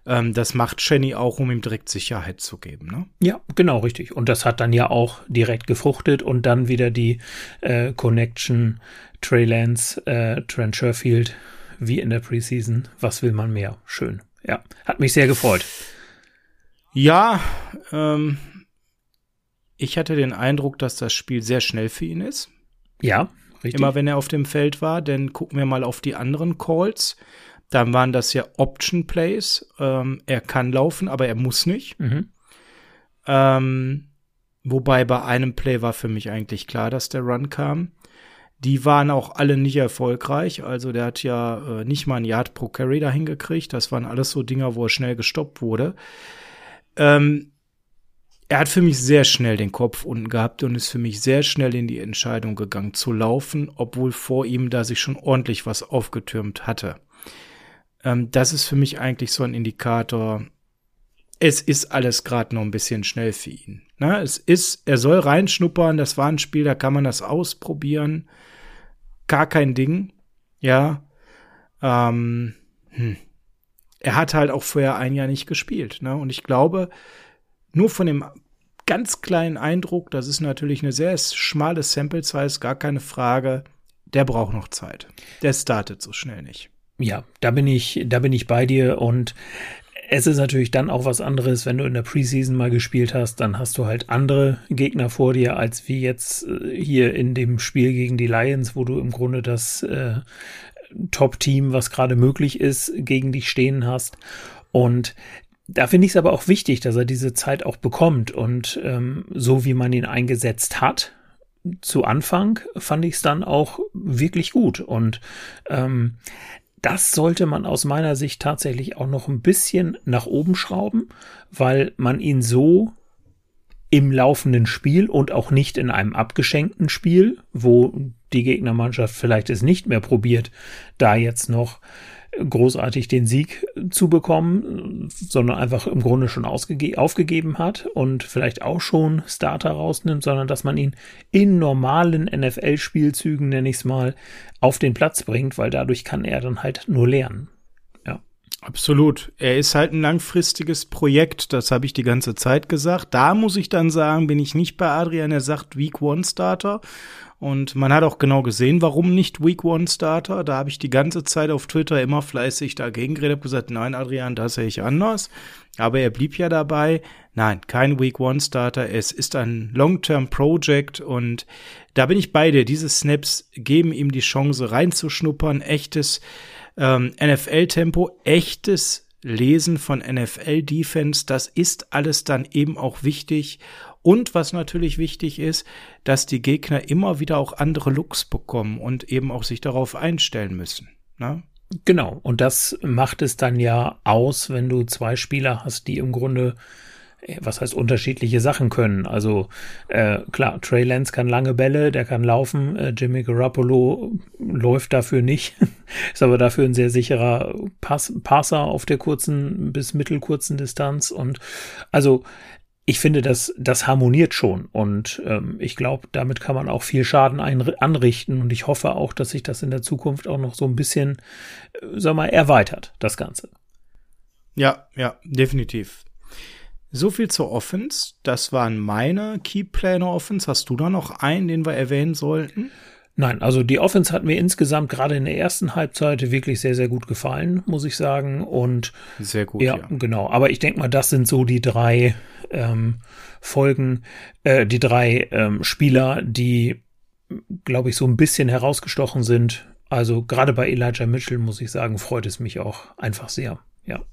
ähm, das macht Shenny auch, um ihm direkt Sicherheit zu geben. Ne? Ja, genau, richtig. Und das hat dann ja auch direkt gefruchtet und dann wieder die äh, Connection Trey Lance, äh, Trent Sherfield, wie in der Preseason. Was will man mehr? Schön. Ja, hat mich sehr gefreut. Ja, ähm, ich hatte den Eindruck, dass das Spiel sehr schnell für ihn ist. Ja, richtig. Immer wenn er auf dem Feld war, denn gucken wir mal auf die anderen Calls. Dann waren das ja Option Plays. Ähm, er kann laufen, aber er muss nicht. Mhm. Ähm, wobei bei einem Play war für mich eigentlich klar, dass der Run kam. Die waren auch alle nicht erfolgreich. Also der hat ja äh, nicht mal ein Yard pro Carry dahin gekriegt. Das waren alles so Dinger, wo er schnell gestoppt wurde. Ähm, er hat für mich sehr schnell den Kopf unten gehabt und ist für mich sehr schnell in die Entscheidung gegangen zu laufen, obwohl vor ihm da sich schon ordentlich was aufgetürmt hatte. Ähm, das ist für mich eigentlich so ein Indikator. Es ist alles gerade noch ein bisschen schnell für ihn. Ne? Es ist, er soll reinschnuppern, das war ein Spiel, da kann man das ausprobieren. Gar kein Ding. Ja. Ähm, hm. Er hat halt auch vorher ein Jahr nicht gespielt. Ne? Und ich glaube, nur von dem ganz kleinen Eindruck, das ist natürlich eine sehr schmale Sample Size, gar keine Frage, der braucht noch Zeit. Der startet so schnell nicht. Ja, da bin ich, da bin ich bei dir und es ist natürlich dann auch was anderes, wenn du in der Preseason mal gespielt hast, dann hast du halt andere Gegner vor dir, als wie jetzt äh, hier in dem Spiel gegen die Lions, wo du im Grunde das äh, Top-Team, was gerade möglich ist, gegen dich stehen hast. Und da finde ich es aber auch wichtig, dass er diese Zeit auch bekommt. Und ähm, so wie man ihn eingesetzt hat, zu Anfang, fand ich es dann auch wirklich gut. Und ähm, das sollte man aus meiner Sicht tatsächlich auch noch ein bisschen nach oben schrauben, weil man ihn so im laufenden Spiel und auch nicht in einem abgeschenkten Spiel, wo die Gegnermannschaft vielleicht es nicht mehr probiert, da jetzt noch großartig den Sieg zu bekommen, sondern einfach im Grunde schon aufgegeben hat und vielleicht auch schon Starter rausnimmt, sondern dass man ihn in normalen NFL-Spielzügen, nenne ich es mal, auf den Platz bringt, weil dadurch kann er dann halt nur lernen. Ja. Absolut. Er ist halt ein langfristiges Projekt, das habe ich die ganze Zeit gesagt. Da muss ich dann sagen, bin ich nicht bei Adrian, er sagt Week One Starter. Und man hat auch genau gesehen, warum nicht Week One Starter. Da habe ich die ganze Zeit auf Twitter immer fleißig dagegen geredet, habe gesagt, nein, Adrian, das sehe ich anders. Aber er blieb ja dabei. Nein, kein Week One Starter. Es ist ein Long-Term Project und da bin ich bei dir. Diese Snaps geben ihm die Chance reinzuschnuppern. Echtes ähm, NFL-Tempo, echtes Lesen von NFL-Defense. Das ist alles dann eben auch wichtig. Und was natürlich wichtig ist, dass die Gegner immer wieder auch andere Looks bekommen und eben auch sich darauf einstellen müssen. Ne? Genau, und das macht es dann ja aus, wenn du zwei Spieler hast, die im Grunde äh, was heißt unterschiedliche Sachen können. Also äh, klar, Trey Lance kann lange Bälle, der kann laufen. Äh, Jimmy Garoppolo läuft dafür nicht, ist aber dafür ein sehr sicherer Pass Passer auf der kurzen bis mittelkurzen Distanz. Und also ich finde, das, das harmoniert schon und ähm, ich glaube, damit kann man auch viel Schaden anrichten und ich hoffe auch, dass sich das in der Zukunft auch noch so ein bisschen, äh, sag mal, erweitert, das Ganze. Ja, ja, definitiv. So viel zur Offense. Das waren meine Key Planner Offense. Hast du da noch einen, den wir erwähnen sollten? Nein, also die Offense hat mir insgesamt gerade in der ersten Halbzeit wirklich sehr, sehr gut gefallen, muss ich sagen. Und sehr gut, ja, ja. genau. Aber ich denke mal, das sind so die drei ähm, Folgen, äh, die drei ähm, Spieler, die, glaube ich, so ein bisschen herausgestochen sind. Also gerade bei Elijah Mitchell muss ich sagen, freut es mich auch einfach sehr. Ja.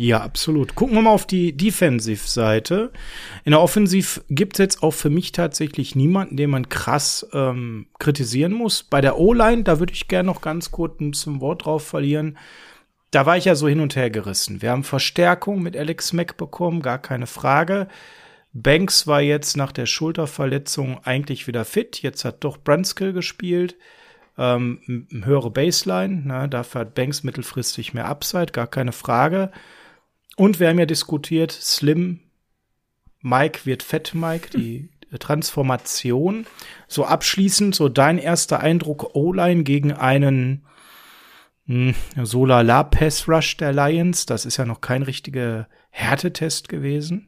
Ja, absolut. Gucken wir mal auf die Defensive-Seite. In der Offensiv gibt es jetzt auch für mich tatsächlich niemanden, den man krass ähm, kritisieren muss. Bei der O-Line, da würde ich gerne noch ganz kurz ein Wort drauf verlieren. Da war ich ja so hin und her gerissen. Wir haben Verstärkung mit Alex Mack bekommen, gar keine Frage. Banks war jetzt nach der Schulterverletzung eigentlich wieder fit. Jetzt hat doch Brunskill gespielt. Ähm, höhere Baseline, ne? dafür hat Banks mittelfristig mehr Upside, gar keine Frage. Und wir haben ja diskutiert, Slim Mike wird Fett Mike, die Transformation. So abschließend, so dein erster Eindruck O-Line gegen einen hm, Solala Pass Rush der Lions. Das ist ja noch kein richtiger Härtetest gewesen.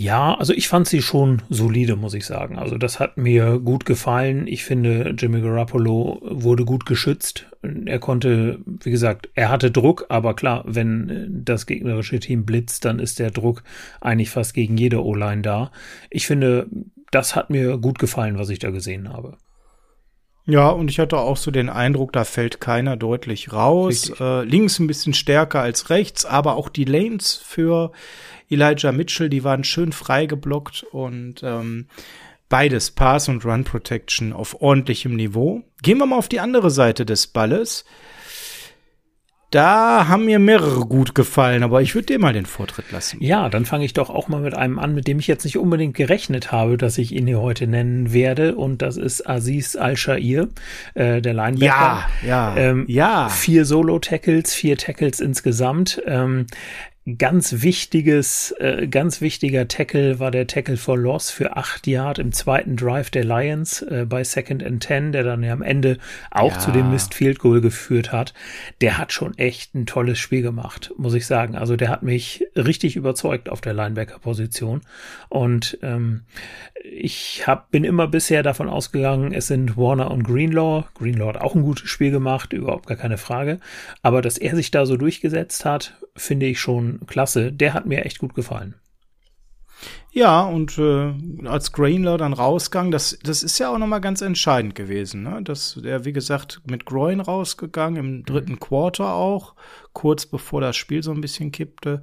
Ja, also ich fand sie schon solide, muss ich sagen. Also das hat mir gut gefallen. Ich finde, Jimmy Garoppolo wurde gut geschützt. Er konnte, wie gesagt, er hatte Druck, aber klar, wenn das gegnerische Team blitzt, dann ist der Druck eigentlich fast gegen jede O-Line da. Ich finde, das hat mir gut gefallen, was ich da gesehen habe. Ja, und ich hatte auch so den Eindruck, da fällt keiner deutlich raus. Äh, links ein bisschen stärker als rechts, aber auch die Lanes für Elijah Mitchell, die waren schön frei geblockt und ähm, beides Pass und Run Protection auf ordentlichem Niveau. Gehen wir mal auf die andere Seite des Balles. Da haben mir mehrere gut gefallen, aber ich würde dir mal den Vortritt lassen. Ja, dann fange ich doch auch mal mit einem an, mit dem ich jetzt nicht unbedingt gerechnet habe, dass ich ihn hier heute nennen werde. Und das ist Aziz Al-Shair, äh, der Linebacker. Ja, ja, ähm, ja. Vier Solo-Tackles, vier Tackles insgesamt. Ähm, ganz wichtiges, äh, ganz wichtiger Tackle war der Tackle for Loss für acht Yard im zweiten Drive der Lions äh, bei Second and Ten, der dann ja am Ende auch ja. zu dem Missed Field Goal geführt hat. Der hat schon echt ein tolles Spiel gemacht, muss ich sagen. Also der hat mich richtig überzeugt auf der Linebacker-Position. Und ähm, ich hab, bin immer bisher davon ausgegangen, es sind Warner und Greenlaw. Greenlaw hat auch ein gutes Spiel gemacht, überhaupt gar keine Frage. Aber dass er sich da so durchgesetzt hat, finde ich schon klasse. Der hat mir echt gut gefallen. Ja, und äh, als Grainler dann rausgegangen, das, das ist ja auch nochmal ganz entscheidend gewesen. Ne? Dass der, wie gesagt, mit Groin rausgegangen, im dritten mhm. Quarter auch, kurz bevor das Spiel so ein bisschen kippte.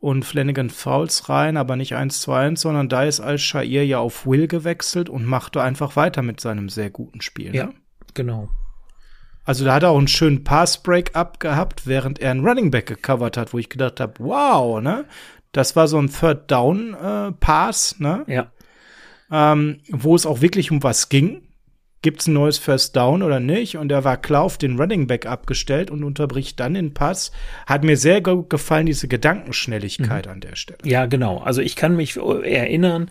Und Flanagan Fouls rein, aber nicht 1 zu 1, sondern da ist Al-Shair ja auf Will gewechselt und machte einfach weiter mit seinem sehr guten Spiel. Ja, ne? genau. Also da hat er auch einen schönen Pass-Break-up gehabt, während er einen Running Back gecovert hat, wo ich gedacht habe, wow, ne? Das war so ein Third Down äh, Pass, ne? Ja. Ähm, wo es auch wirklich um was ging gibt's ein neues First Down oder nicht? Und er war klar auf den Running Back abgestellt und unterbricht dann den Pass. Hat mir sehr gut gefallen, diese Gedankenschnelligkeit mhm. an der Stelle. Ja, genau. Also ich kann mich erinnern,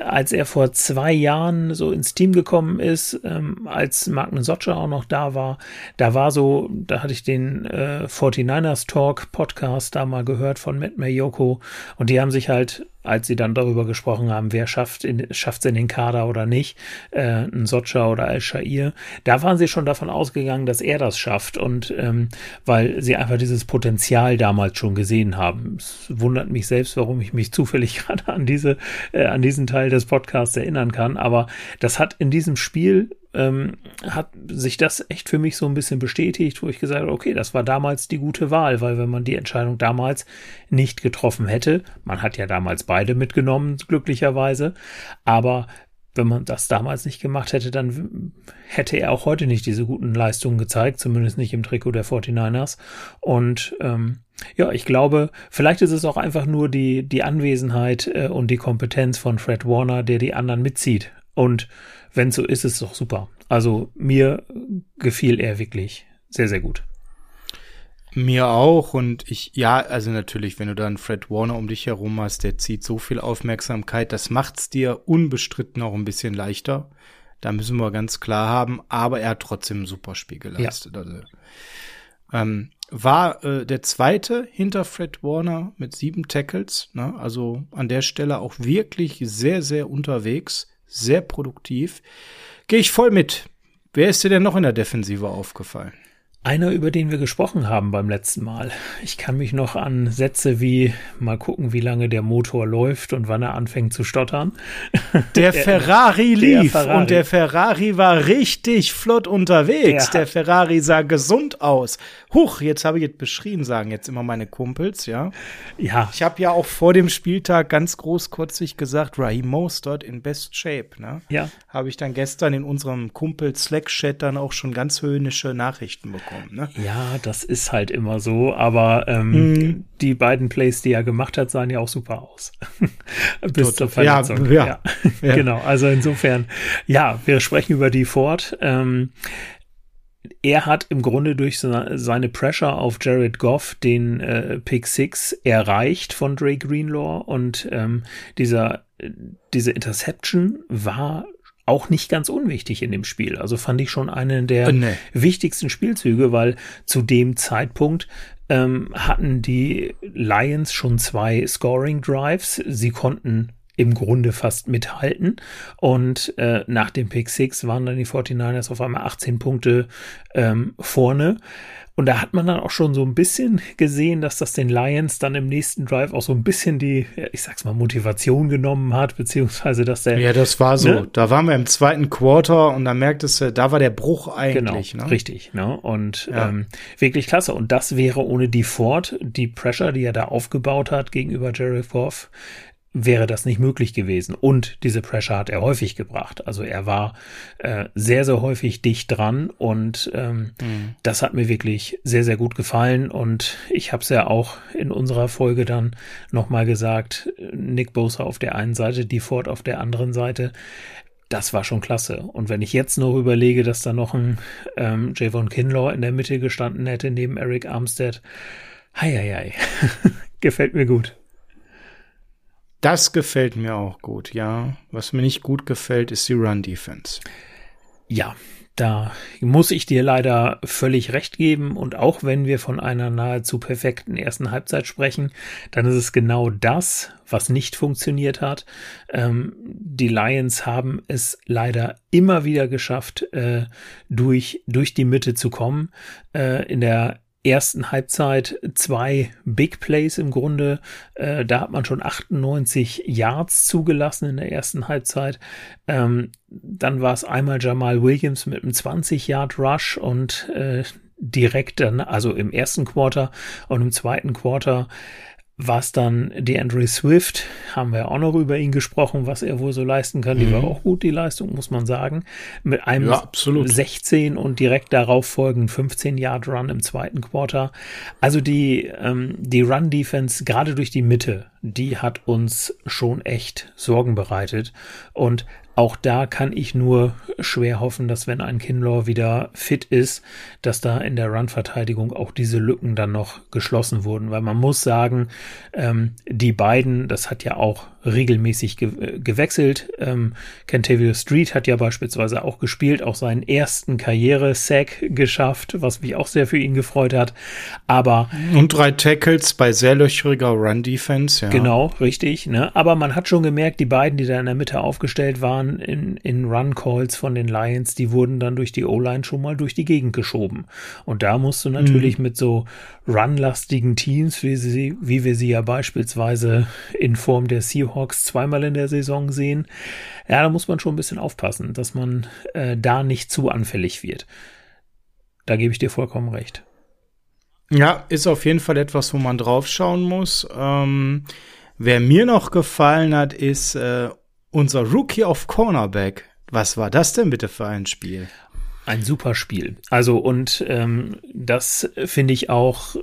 als er vor zwei Jahren so ins Team gekommen ist, ähm, als Mark Sotscher auch noch da war, da war so, da hatte ich den äh, 49ers Talk Podcast da mal gehört von Matt Mayoko und die haben sich halt als sie dann darüber gesprochen haben, wer schafft es in den Kader oder nicht, äh, ein Socha oder Al-Shair, da waren sie schon davon ausgegangen, dass er das schafft und ähm, weil sie einfach dieses Potenzial damals schon gesehen haben. Es wundert mich selbst, warum ich mich zufällig gerade an diese, äh, an diesen Teil des Podcasts erinnern kann, aber das hat in diesem Spiel ähm, hat sich das echt für mich so ein bisschen bestätigt, wo ich gesagt habe, okay, das war damals die gute Wahl, weil wenn man die Entscheidung damals nicht getroffen hätte, man hat ja damals beide mitgenommen, glücklicherweise, aber wenn man das damals nicht gemacht hätte, dann hätte er auch heute nicht diese guten Leistungen gezeigt, zumindest nicht im Trikot der 49ers. Und ähm, ja, ich glaube, vielleicht ist es auch einfach nur die, die Anwesenheit äh, und die Kompetenz von Fred Warner, der die anderen mitzieht. Und wenn so ist, ist es doch super. Also mir gefiel er wirklich sehr, sehr gut. Mir auch und ich, ja, also natürlich, wenn du dann Fred Warner um dich herum hast, der zieht so viel Aufmerksamkeit, das macht's dir unbestritten auch ein bisschen leichter. Da müssen wir ganz klar haben, aber er hat trotzdem ein super Spiel geleistet. Ja. Also, ähm, war äh, der zweite hinter Fred Warner mit sieben Tackles, ne? also an der Stelle auch wirklich sehr, sehr unterwegs sehr produktiv. Gehe ich voll mit. Wer ist dir denn noch in der Defensive aufgefallen? Einer, über den wir gesprochen haben beim letzten Mal. Ich kann mich noch an Sätze wie mal gucken, wie lange der Motor läuft und wann er anfängt zu stottern. Der Ferrari lief der Ferrari. und der Ferrari war richtig flott unterwegs. Der, der Ferrari sah gesund aus. Huch, jetzt habe ich es beschrieben, sagen jetzt immer meine Kumpels, ja. Ja. Ich habe ja auch vor dem Spieltag ganz großkotzig gesagt, Raheem Mostert in best shape, ne? Ja. Habe ich dann gestern in unserem Kumpel Slack-Chat dann auch schon ganz höhnische Nachrichten bekommen kommen. Ne? Ja, das ist halt immer so, aber ähm, mhm. die beiden Plays, die er gemacht hat, sahen ja auch super aus. Bis Tot, zur Verletzung. Ja, ja. ja. genau, also insofern, ja, wir sprechen über die Ford. Ähm, er hat im Grunde durch seine Pressure auf Jared Goff den äh, Pick Six erreicht von Dre Greenlaw und ähm, dieser äh, diese Interception war auch nicht ganz unwichtig in dem Spiel. Also fand ich schon einen der äh, nee. wichtigsten Spielzüge, weil zu dem Zeitpunkt ähm, hatten die Lions schon zwei Scoring Drives. Sie konnten im Grunde fast mithalten. Und äh, nach dem Pick Six waren dann die 49ers auf einmal 18 Punkte ähm, vorne. Und da hat man dann auch schon so ein bisschen gesehen, dass das den Lions dann im nächsten Drive auch so ein bisschen die, ich sag's mal, Motivation genommen hat, beziehungsweise dass der. Ja, das war so. Ne? Da waren wir im zweiten Quarter und da merktest du, da war der Bruch eigentlich. Genau, ne? richtig. Ne? Und ja. ähm, wirklich klasse. Und das wäre ohne die Ford, die Pressure, die er da aufgebaut hat gegenüber Jerry Goff, wäre das nicht möglich gewesen. Und diese Pressure hat er häufig gebracht. Also er war äh, sehr, sehr häufig dicht dran und ähm, mhm. das hat mir wirklich sehr, sehr gut gefallen. Und ich habe es ja auch in unserer Folge dann nochmal gesagt, Nick Bosa auf der einen Seite, die Ford auf der anderen Seite. Das war schon klasse. Und wenn ich jetzt noch überlege, dass da noch ein ähm, Javon Kinlaw in der Mitte gestanden hätte, neben Eric Armstead, hei, hei, hei. Gefällt mir gut. Das gefällt mir auch gut, ja. Was mir nicht gut gefällt, ist die Run-Defense. Ja, da muss ich dir leider völlig recht geben. Und auch wenn wir von einer nahezu perfekten ersten Halbzeit sprechen, dann ist es genau das, was nicht funktioniert hat. Ähm, die Lions haben es leider immer wieder geschafft, äh, durch, durch die Mitte zu kommen. Äh, in der ersten Halbzeit zwei Big Plays im Grunde. Äh, da hat man schon 98 Yards zugelassen in der ersten Halbzeit. Ähm, dann war es einmal Jamal Williams mit einem 20 Yard Rush und äh, direkt dann, also im ersten Quarter und im zweiten Quarter war es dann DeAndre Swift, haben wir auch noch über ihn gesprochen, was er wohl so leisten kann. Die mhm. war auch gut, die Leistung, muss man sagen. Mit einem ja, 16 und direkt darauf folgend 15 Yard Run im zweiten Quarter. Also die, ähm, die Run Defense, gerade durch die Mitte, die hat uns schon echt Sorgen bereitet. Und auch da kann ich nur schwer hoffen, dass wenn ein Kinlaw wieder fit ist, dass da in der Run-Verteidigung auch diese Lücken dann noch geschlossen wurden. Weil man muss sagen, ähm, die beiden, das hat ja auch regelmäßig ge äh, gewechselt. Ähm, Kentavio Street hat ja beispielsweise auch gespielt, auch seinen ersten Karriere-Sack geschafft, was mich auch sehr für ihn gefreut hat. Aber und drei Tackles bei sehr löchriger Run-Defense. Ja. Genau, richtig. Ne? Aber man hat schon gemerkt, die beiden, die da in der Mitte aufgestellt waren in, in Run-Calls von den Lions, die wurden dann durch die O-Line schon mal durch die Gegend geschoben. Und da musst du natürlich mhm. mit so runlastigen Teams, wie, sie, wie wir sie ja beispielsweise in Form der Seahawks zweimal in der Saison sehen, ja, da muss man schon ein bisschen aufpassen, dass man äh, da nicht zu anfällig wird. Da gebe ich dir vollkommen recht. Ja, ist auf jeden Fall etwas, wo man draufschauen muss. Ähm, wer mir noch gefallen hat, ist äh, unser Rookie of Cornerback. Was war das denn bitte für ein Spiel? Ein super Spiel. Also und ähm, das finde ich auch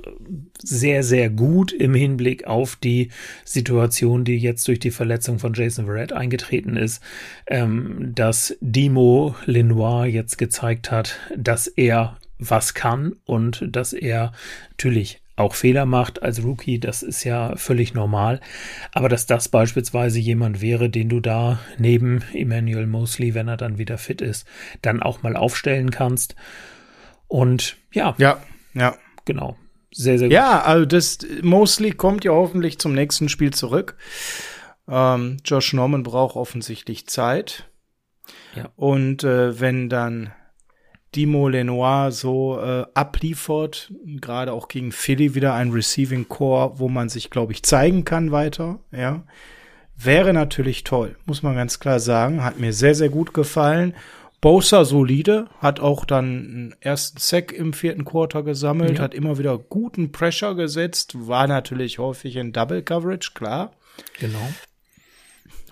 sehr, sehr gut im Hinblick auf die Situation, die jetzt durch die Verletzung von Jason Verrett eingetreten ist, ähm, dass Dimo Lenoir jetzt gezeigt hat, dass er was kann und dass er natürlich auch Fehler macht als Rookie, das ist ja völlig normal. Aber dass das beispielsweise jemand wäre, den du da neben Emmanuel Mosley, wenn er dann wieder fit ist, dann auch mal aufstellen kannst. Und ja. Ja, ja. Genau. Sehr, sehr gut. Ja, also das Mosley kommt ja hoffentlich zum nächsten Spiel zurück. Ähm, Josh Norman braucht offensichtlich Zeit. Ja. Und äh, wenn dann Dimo Lenoir so äh, abliefert, gerade auch gegen Philly wieder ein Receiving Core, wo man sich, glaube ich, zeigen kann weiter, ja. Wäre natürlich toll, muss man ganz klar sagen. Hat mir sehr, sehr gut gefallen. Bosa solide, hat auch dann einen ersten Sack im vierten Quarter gesammelt, ja. hat immer wieder guten Pressure gesetzt, war natürlich häufig in Double Coverage, klar. Genau.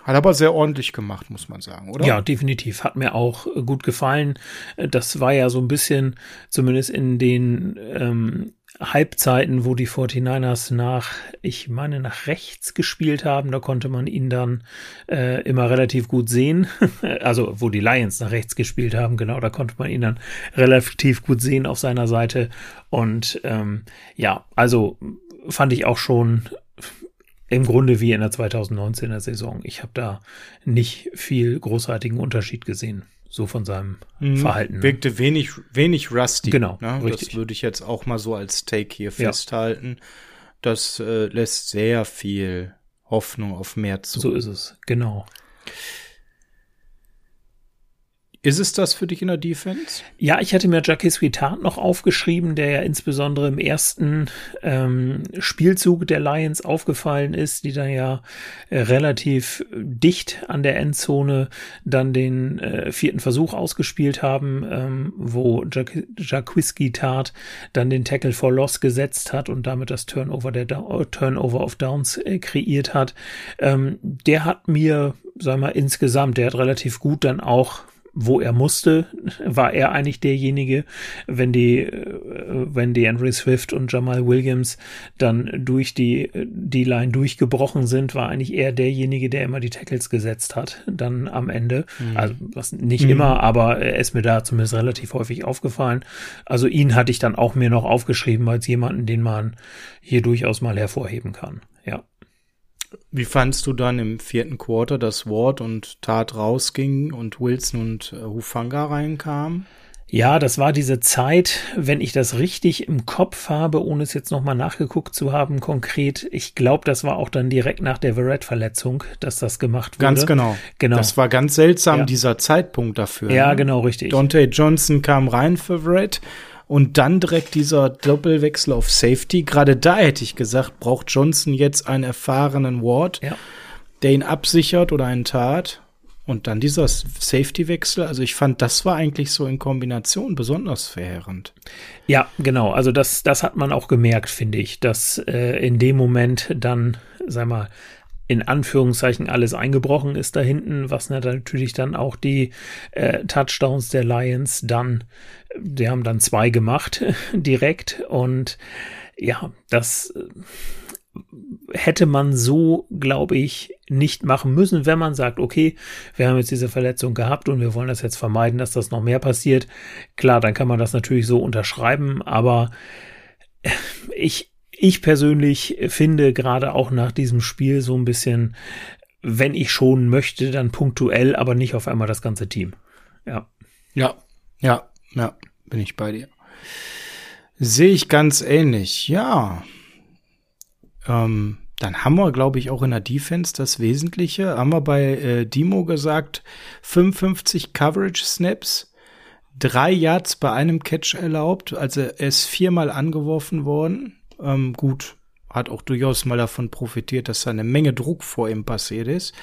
Hat aber sehr ordentlich gemacht, muss man sagen, oder? Ja, definitiv. Hat mir auch äh, gut gefallen. Äh, das war ja so ein bisschen, zumindest in den ähm, Halbzeiten, wo die 49ers nach, ich meine, nach rechts gespielt haben, da konnte man ihn dann äh, immer relativ gut sehen. also, wo die Lions nach rechts gespielt haben, genau, da konnte man ihn dann relativ gut sehen auf seiner Seite. Und ähm, ja, also fand ich auch schon im Grunde wie in der 2019er Saison. Ich habe da nicht viel großartigen Unterschied gesehen, so von seinem mhm. Verhalten. Wirkte wenig, wenig rusty. Genau, ne? richtig. Das würde ich jetzt auch mal so als Take hier festhalten. Ja. Das äh, lässt sehr viel Hoffnung auf mehr zu. So ist es, genau. Ist es das für dich in der Defense? Ja, ich hatte mir Jacques Vitat noch aufgeschrieben, der ja insbesondere im ersten ähm, Spielzug der Lions aufgefallen ist, die dann ja äh, relativ dicht an der Endzone dann den äh, vierten Versuch ausgespielt haben, ähm, wo Jacques Tat dann den Tackle for Loss gesetzt hat und damit das Turnover der da Turnover of Downs äh, kreiert hat. Ähm, der hat mir, sag mal, insgesamt, der hat relativ gut dann auch wo er musste, war er eigentlich derjenige, wenn die, äh, wenn die Andrew Swift und Jamal Williams dann durch die, die Line durchgebrochen sind, war eigentlich er derjenige, der immer die Tackles gesetzt hat, dann am Ende. Mhm. Also, was nicht mhm. immer, aber er ist mir da zumindest relativ häufig aufgefallen. Also ihn hatte ich dann auch mir noch aufgeschrieben als jemanden, den man hier durchaus mal hervorheben kann. Ja. Wie fandst du dann im vierten Quarter, dass Ward und Tat rausgingen und Wilson und äh, Hufanga reinkamen? Ja, das war diese Zeit, wenn ich das richtig im Kopf habe, ohne es jetzt nochmal nachgeguckt zu haben, konkret. Ich glaube, das war auch dann direkt nach der Verrett-Verletzung, dass das gemacht wurde. Ganz genau. Genau. Das war ganz seltsam, ja. dieser Zeitpunkt dafür. Ja, ne? genau, richtig. Dante Johnson kam rein für Verrett und dann direkt dieser Doppelwechsel auf Safety. Gerade da hätte ich gesagt, braucht Johnson jetzt einen erfahrenen Ward, ja. der ihn absichert oder einen Tat. Und dann dieser Safety-Wechsel, also ich fand, das war eigentlich so in Kombination besonders verheerend. Ja, genau. Also das, das hat man auch gemerkt, finde ich, dass äh, in dem Moment dann, sag mal, in Anführungszeichen alles eingebrochen ist da hinten, was natürlich dann auch die äh, Touchdowns der Lions dann, die haben dann zwei gemacht direkt und ja, das äh, hätte man so, glaube ich, nicht machen müssen, wenn man sagt, okay, wir haben jetzt diese Verletzung gehabt und wir wollen das jetzt vermeiden, dass das noch mehr passiert. Klar, dann kann man das natürlich so unterschreiben, aber ich, ich persönlich finde gerade auch nach diesem Spiel so ein bisschen, wenn ich schon möchte, dann punktuell, aber nicht auf einmal das ganze Team. Ja. Ja, ja, ja, bin ich bei dir. Sehe ich ganz ähnlich, ja. Ähm, dann haben wir, glaube ich, auch in der Defense das Wesentliche. Haben wir bei äh, Dimo gesagt, 55 Coverage Snaps, drei Yards bei einem Catch erlaubt, also er ist viermal angeworfen worden. Ähm, gut, hat auch durchaus mal davon profitiert, dass da eine Menge Druck vor ihm passiert ist.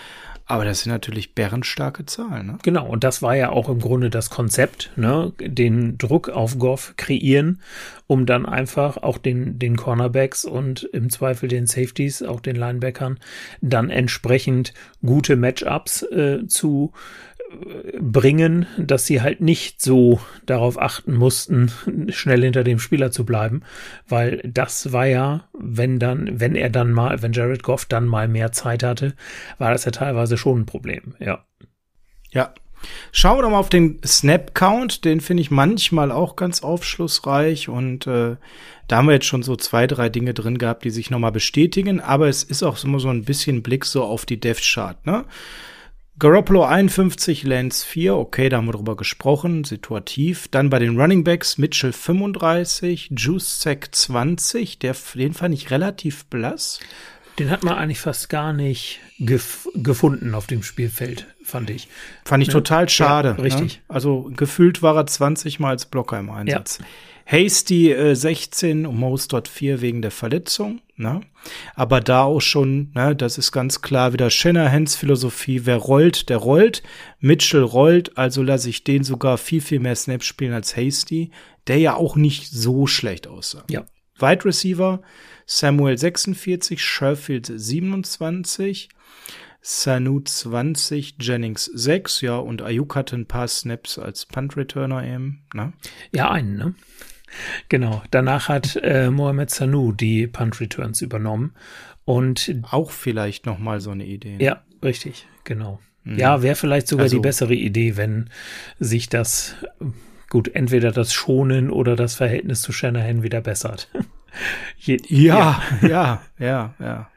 Aber das sind natürlich bärenstarke Zahlen. Ne? Genau, und das war ja auch im Grunde das Konzept, ne? den Druck auf Goff kreieren, um dann einfach auch den, den Cornerbacks und im Zweifel den Safeties, auch den Linebackern, dann entsprechend gute Matchups äh, zu bringen, dass sie halt nicht so darauf achten mussten, schnell hinter dem Spieler zu bleiben, weil das war ja, wenn dann, wenn er dann mal, wenn Jared Goff dann mal mehr Zeit hatte, war das ja teilweise schon ein Problem, ja. Ja. Schauen wir doch mal auf den Snap-Count, den finde ich manchmal auch ganz aufschlussreich und äh, da haben wir jetzt schon so zwei, drei Dinge drin gehabt, die sich nochmal bestätigen, aber es ist auch immer so ein bisschen Blick so auf die Dev-Chart, ne? Garoppolo 51, Lance 4, okay, da haben wir drüber gesprochen, situativ. Dann bei den Running Backs Mitchell 35, Juice Sack 20, der, den fand ich relativ blass. Den hat man eigentlich fast gar nicht gef gefunden auf dem Spielfeld, fand ich. Fand ich ne? total schade. Ja, richtig. Ne? Also gefühlt war er 20 Mal als Blocker im Einsatz. Ja. Hasty äh, 16 und Mostert 4 wegen der Verletzung. Ne? Aber da auch schon, ne, das ist ganz klar wieder Shanahans Philosophie, wer rollt, der rollt. Mitchell rollt, also lasse ich den sogar viel, viel mehr Snaps spielen als Hasty, der ja auch nicht so schlecht aussah. Ja. Wide Receiver, Samuel 46, Sherfield 27, Sanu 20, Jennings 6, ja, und Ayuk hatte ein paar Snaps als Punt Returner eben, ne? Ja, einen, ne? Genau. Danach hat äh, Mohamed Sanu die Punt Returns übernommen und auch vielleicht noch mal so eine Idee. Ne? Ja, richtig, genau. Mhm. Ja, wäre vielleicht sogar also, die bessere Idee, wenn sich das gut entweder das Schonen oder das Verhältnis zu Shanahan wieder bessert. Je, ja, ja, ja, ja, ja.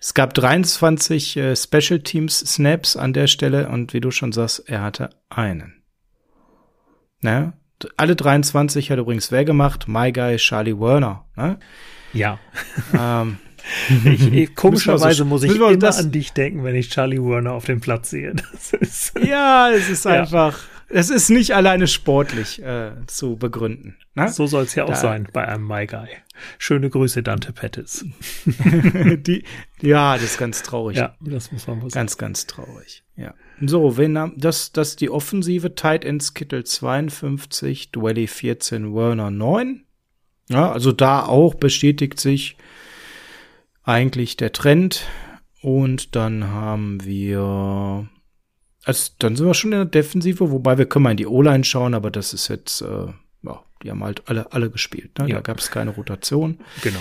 Es gab 23 äh, Special Teams Snaps an der Stelle und wie du schon sagst, er hatte einen. Ne? alle 23 hat übrigens wer gemacht? My Guy Charlie Werner. Ne? Ja. Ähm, ich, ich, komischerweise muss ich immer das, an dich denken, wenn ich Charlie Werner auf dem Platz sehe. Ist, ja, es ist ja. einfach, es ist nicht alleine sportlich äh, zu begründen. Ne? So soll es ja auch da, sein bei einem My Guy. Schöne Grüße, Dante Pettis. Die, ja, das ist ganz traurig. Ja, das muss man sagen. Ganz, ganz traurig. Ja. So, wenn das, das die Offensive, Tight Ends Kittel 52, Dwelly 14, Werner 9. Ja, also da auch bestätigt sich eigentlich der Trend. Und dann haben wir Also dann sind wir schon in der Defensive, wobei wir können mal in die O-Line schauen, aber das ist jetzt, äh, ja, die haben halt alle, alle gespielt. Ne? Ja. Da gab es keine Rotation. Genau.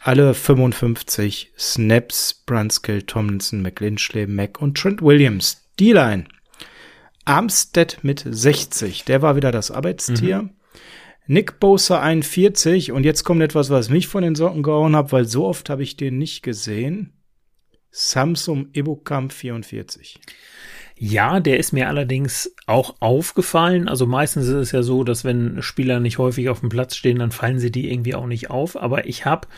Alle 55 Snaps, Brunskill, Tomlinson, McLinchley, Mack und Trent Williams. D-Line. Armstead mit 60, der war wieder das Arbeitstier. Mhm. Nick Bosa 41 und jetzt kommt etwas, was mich von den Socken gehauen hat, weil so oft habe ich den nicht gesehen. Samsung Ibukam 44. Ja, der ist mir allerdings auch aufgefallen. Also meistens ist es ja so, dass wenn Spieler nicht häufig auf dem Platz stehen, dann fallen sie die irgendwie auch nicht auf. Aber ich habe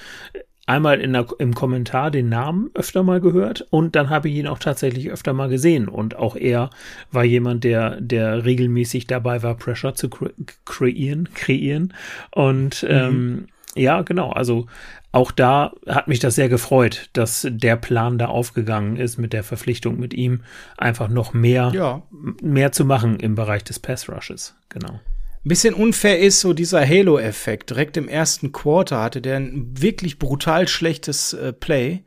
einmal in der, im Kommentar den Namen öfter mal gehört und dann habe ich ihn auch tatsächlich öfter mal gesehen. Und auch er war jemand, der, der regelmäßig dabei war, Pressure zu kre kreieren, kreieren. Und mhm. ähm, ja, genau. Also auch da hat mich das sehr gefreut, dass der Plan da aufgegangen ist mit der Verpflichtung mit ihm, einfach noch mehr, ja. mehr zu machen im Bereich des Pass Rushes. Genau. Ein bisschen unfair ist so dieser Halo-Effekt. Direkt im ersten Quarter hatte der ein wirklich brutal schlechtes äh, Play.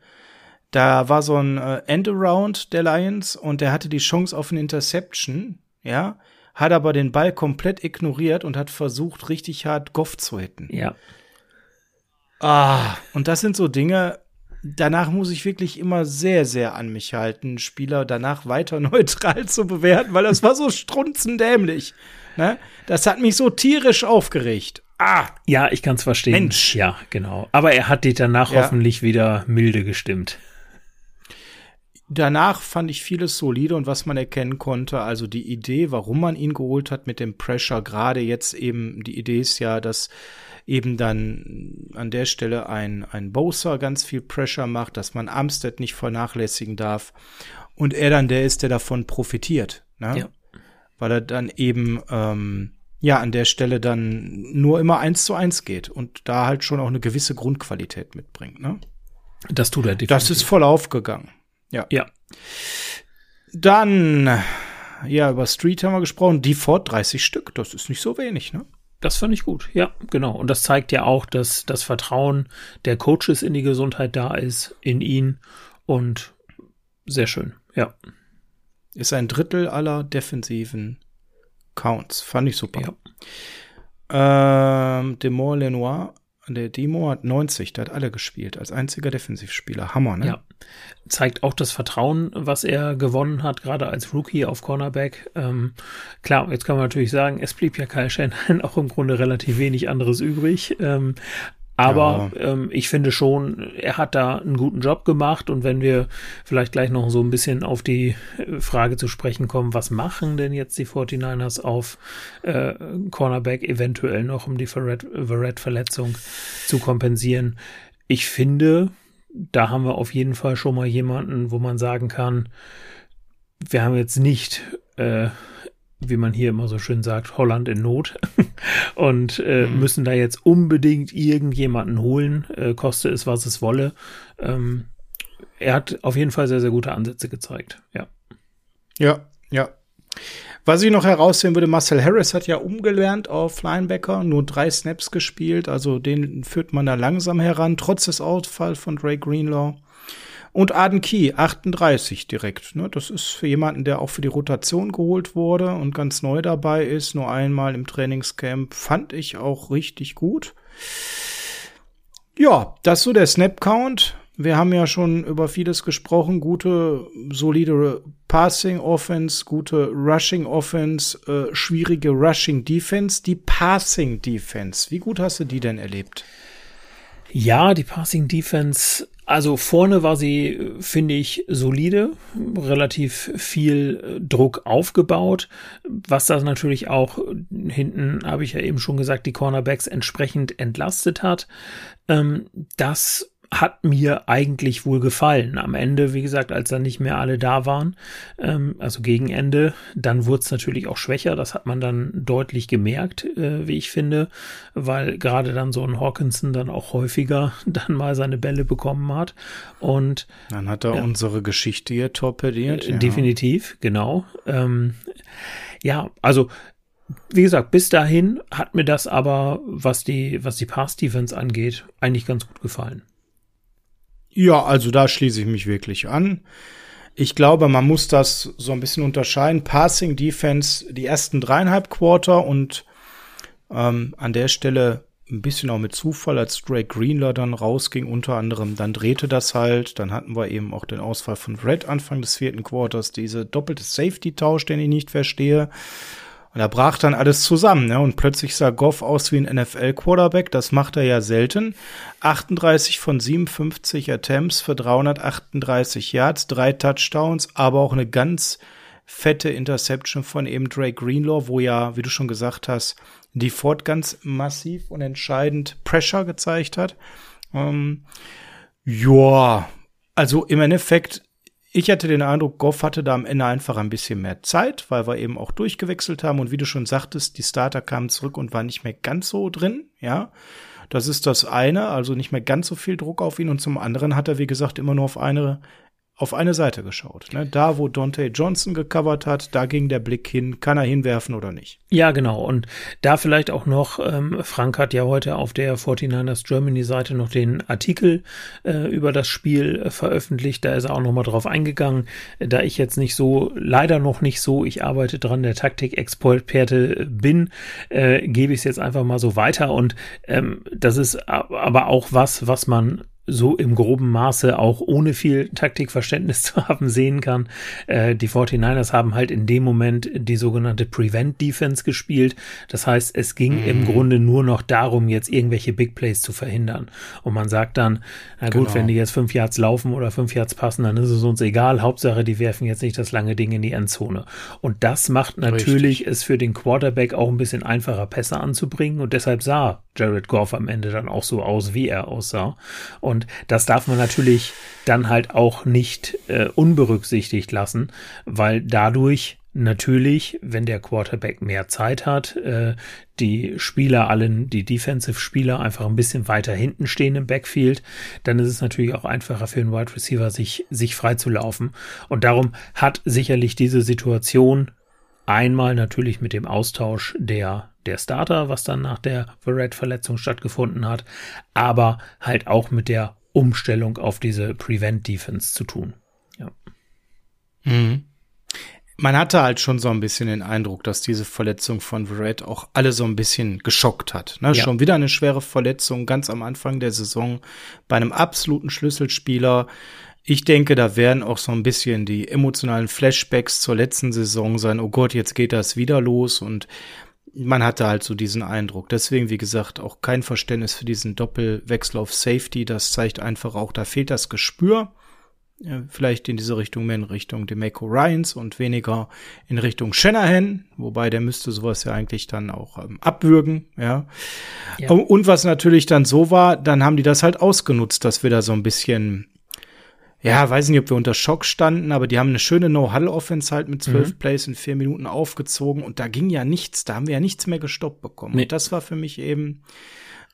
Da war so ein äh, End-Around der Lions und der hatte die Chance auf eine Interception, ja, hat aber den Ball komplett ignoriert und hat versucht, richtig hart Goff zu hitten. Ja. Ah, und das sind so Dinge, danach muss ich wirklich immer sehr, sehr an mich halten, Spieler danach weiter neutral zu bewerten, weil das war so strunzendämlich. Ne? Das hat mich so tierisch aufgeregt. Ah, ja, ich kann es verstehen. Mensch. Ja, genau. Aber er hat dich danach ja. hoffentlich wieder milde gestimmt. Danach fand ich vieles solide und was man erkennen konnte, also die Idee, warum man ihn geholt hat mit dem Pressure, gerade jetzt eben, die Idee ist ja, dass eben dann an der Stelle ein, ein Bowser ganz viel Pressure macht, dass man Armstead nicht vernachlässigen darf und er dann der ist, der davon profitiert. Ne? Ja. Weil er dann eben ähm, ja an der Stelle dann nur immer eins zu eins geht und da halt schon auch eine gewisse Grundqualität mitbringt. Ne? Das tut er definitiv. Das ist voll aufgegangen. Ja. Ja. Dann, ja, über Street haben wir gesprochen. Die Ford 30 Stück, das ist nicht so wenig, ne? Das fand ich gut, ja, genau. Und das zeigt ja auch, dass das Vertrauen der Coaches in die Gesundheit da ist, in ihn. Und sehr schön, ja. Ist ein Drittel aller defensiven Counts. Fand ich super. Ja. Ähm, Demore Lenoir der Demo hat 90, der hat alle gespielt, als einziger Defensivspieler. Hammer, ne? Ja. Zeigt auch das Vertrauen, was er gewonnen hat, gerade als Rookie auf Cornerback. Ähm, klar, jetzt kann man natürlich sagen, es blieb ja Kyle Shanahan auch im Grunde relativ wenig anderes übrig. Ähm, aber ja. ähm, ich finde schon, er hat da einen guten Job gemacht. Und wenn wir vielleicht gleich noch so ein bisschen auf die äh, Frage zu sprechen kommen, was machen denn jetzt die 49ers auf äh, Cornerback eventuell noch, um die Verrett-Verletzung zu kompensieren? Ich finde, da haben wir auf jeden Fall schon mal jemanden, wo man sagen kann, wir haben jetzt nicht äh, wie man hier immer so schön sagt, Holland in Not und äh, mhm. müssen da jetzt unbedingt irgendjemanden holen, äh, koste es, was es wolle. Ähm, er hat auf jeden Fall sehr, sehr gute Ansätze gezeigt, ja. Ja, ja. Was ich noch herausheben würde, Marcel Harris hat ja umgelernt auf Linebacker, nur drei Snaps gespielt, also den führt man da langsam heran, trotz des Ausfalls von Drake Greenlaw. Und Aden Key, 38 direkt. Ne? Das ist für jemanden, der auch für die Rotation geholt wurde und ganz neu dabei ist, nur einmal im Trainingscamp, fand ich auch richtig gut. Ja, das so der Snap-Count. Wir haben ja schon über vieles gesprochen. Gute, solide Passing Offense, gute Rushing Offense, äh, schwierige Rushing Defense. Die Passing Defense, wie gut hast du die denn erlebt? Ja, die Passing Defense also vorne war sie, finde ich, solide, relativ viel äh, Druck aufgebaut, was das natürlich auch hinten, habe ich ja eben schon gesagt, die Cornerbacks entsprechend entlastet hat. Ähm, das hat mir eigentlich wohl gefallen. Am Ende, wie gesagt, als dann nicht mehr alle da waren, ähm, also gegen Ende, dann wurde es natürlich auch schwächer. Das hat man dann deutlich gemerkt, äh, wie ich finde, weil gerade dann so ein Hawkinson dann auch häufiger dann mal seine Bälle bekommen hat. Und dann hat er äh, unsere Geschichte hier torpediert. Äh, ja. Definitiv, genau. Ähm, ja, also wie gesagt, bis dahin hat mir das aber, was die, was die Pass-Defense angeht, eigentlich ganz gut gefallen. Ja, also da schließe ich mich wirklich an. ich glaube, man muss das so ein bisschen unterscheiden. Passing Defense, die ersten dreieinhalb Quarter und ähm, an der Stelle ein bisschen auch mit Zufall, als Drake Greenler dann rausging, unter anderem, dann drehte das halt. Dann hatten wir eben auch den Ausfall von Red Anfang des vierten Quarters, diese doppelte Safety-Tausch, den ich nicht verstehe. Und da brach dann alles zusammen, ne? Und plötzlich sah Goff aus wie ein NFL-Quarterback. Das macht er ja selten. 38 von 57 Attempts für 338 Yards, drei Touchdowns, aber auch eine ganz fette Interception von eben Drake Greenlaw, wo ja, wie du schon gesagt hast, die Ford ganz massiv und entscheidend Pressure gezeigt hat. Ähm, ja, also im Endeffekt, ich hatte den Eindruck, Goff hatte da am Ende einfach ein bisschen mehr Zeit, weil wir eben auch durchgewechselt haben und wie du schon sagtest, die Starter kamen zurück und waren nicht mehr ganz so drin, ja. Das ist das eine, also nicht mehr ganz so viel Druck auf ihn und zum anderen hat er, wie gesagt, immer nur auf eine auf eine Seite geschaut. Ne? Da, wo Dante Johnson gecovert hat, da ging der Blick hin, kann er hinwerfen oder nicht. Ja, genau. Und da vielleicht auch noch, ähm, Frank hat ja heute auf der 49ers Germany Seite noch den Artikel äh, über das Spiel äh, veröffentlicht. Da ist er auch nochmal drauf eingegangen. Da ich jetzt nicht so, leider noch nicht so, ich arbeite dran, der Taktik-Experte bin, äh, gebe ich es jetzt einfach mal so weiter. Und ähm, das ist aber auch was, was man so im groben Maße auch ohne viel Taktikverständnis zu haben sehen kann. Äh, die 49ers haben halt in dem Moment die sogenannte Prevent Defense gespielt. Das heißt, es ging mhm. im Grunde nur noch darum, jetzt irgendwelche Big Plays zu verhindern. Und man sagt dann, na gut, genau. wenn die jetzt fünf Yards laufen oder fünf Yards passen, dann ist es uns egal. Hauptsache, die werfen jetzt nicht das lange Ding in die Endzone. Und das macht natürlich Richtig. es für den Quarterback auch ein bisschen einfacher, Pässe anzubringen. Und deshalb sah Jared Goff am Ende dann auch so aus, wie er aussah. Und das darf man natürlich dann halt auch nicht äh, unberücksichtigt lassen, weil dadurch natürlich, wenn der Quarterback mehr Zeit hat, äh, die Spieler allen, die Defensive-Spieler einfach ein bisschen weiter hinten stehen im Backfield, dann ist es natürlich auch einfacher für einen Wide Receiver, sich, sich frei zu laufen. Und darum hat sicherlich diese Situation einmal natürlich mit dem Austausch der der Starter, was dann nach der Verrett-Verletzung stattgefunden hat, aber halt auch mit der Umstellung auf diese Prevent-Defense zu tun. Ja. Mhm. Man hatte halt schon so ein bisschen den Eindruck, dass diese Verletzung von Verrett auch alle so ein bisschen geschockt hat. Ne? Ja. Schon wieder eine schwere Verletzung ganz am Anfang der Saison bei einem absoluten Schlüsselspieler. Ich denke, da werden auch so ein bisschen die emotionalen Flashbacks zur letzten Saison sein. Oh Gott, jetzt geht das wieder los und man hatte halt so diesen Eindruck. Deswegen, wie gesagt, auch kein Verständnis für diesen Doppelwechsel auf Safety. Das zeigt einfach auch, da fehlt das Gespür. Vielleicht in diese Richtung mehr in Richtung Demeco Ryans und weniger in Richtung Shanahan, wobei der müsste sowas ja eigentlich dann auch ähm, abwürgen, ja. ja. Und was natürlich dann so war, dann haben die das halt ausgenutzt, dass wir da so ein bisschen ja, weiß nicht, ob wir unter Schock standen, aber die haben eine schöne No-Hull-Offense halt mit zwölf mhm. Plays in vier Minuten aufgezogen und da ging ja nichts, da haben wir ja nichts mehr gestoppt bekommen. Nee. Und das war für mich eben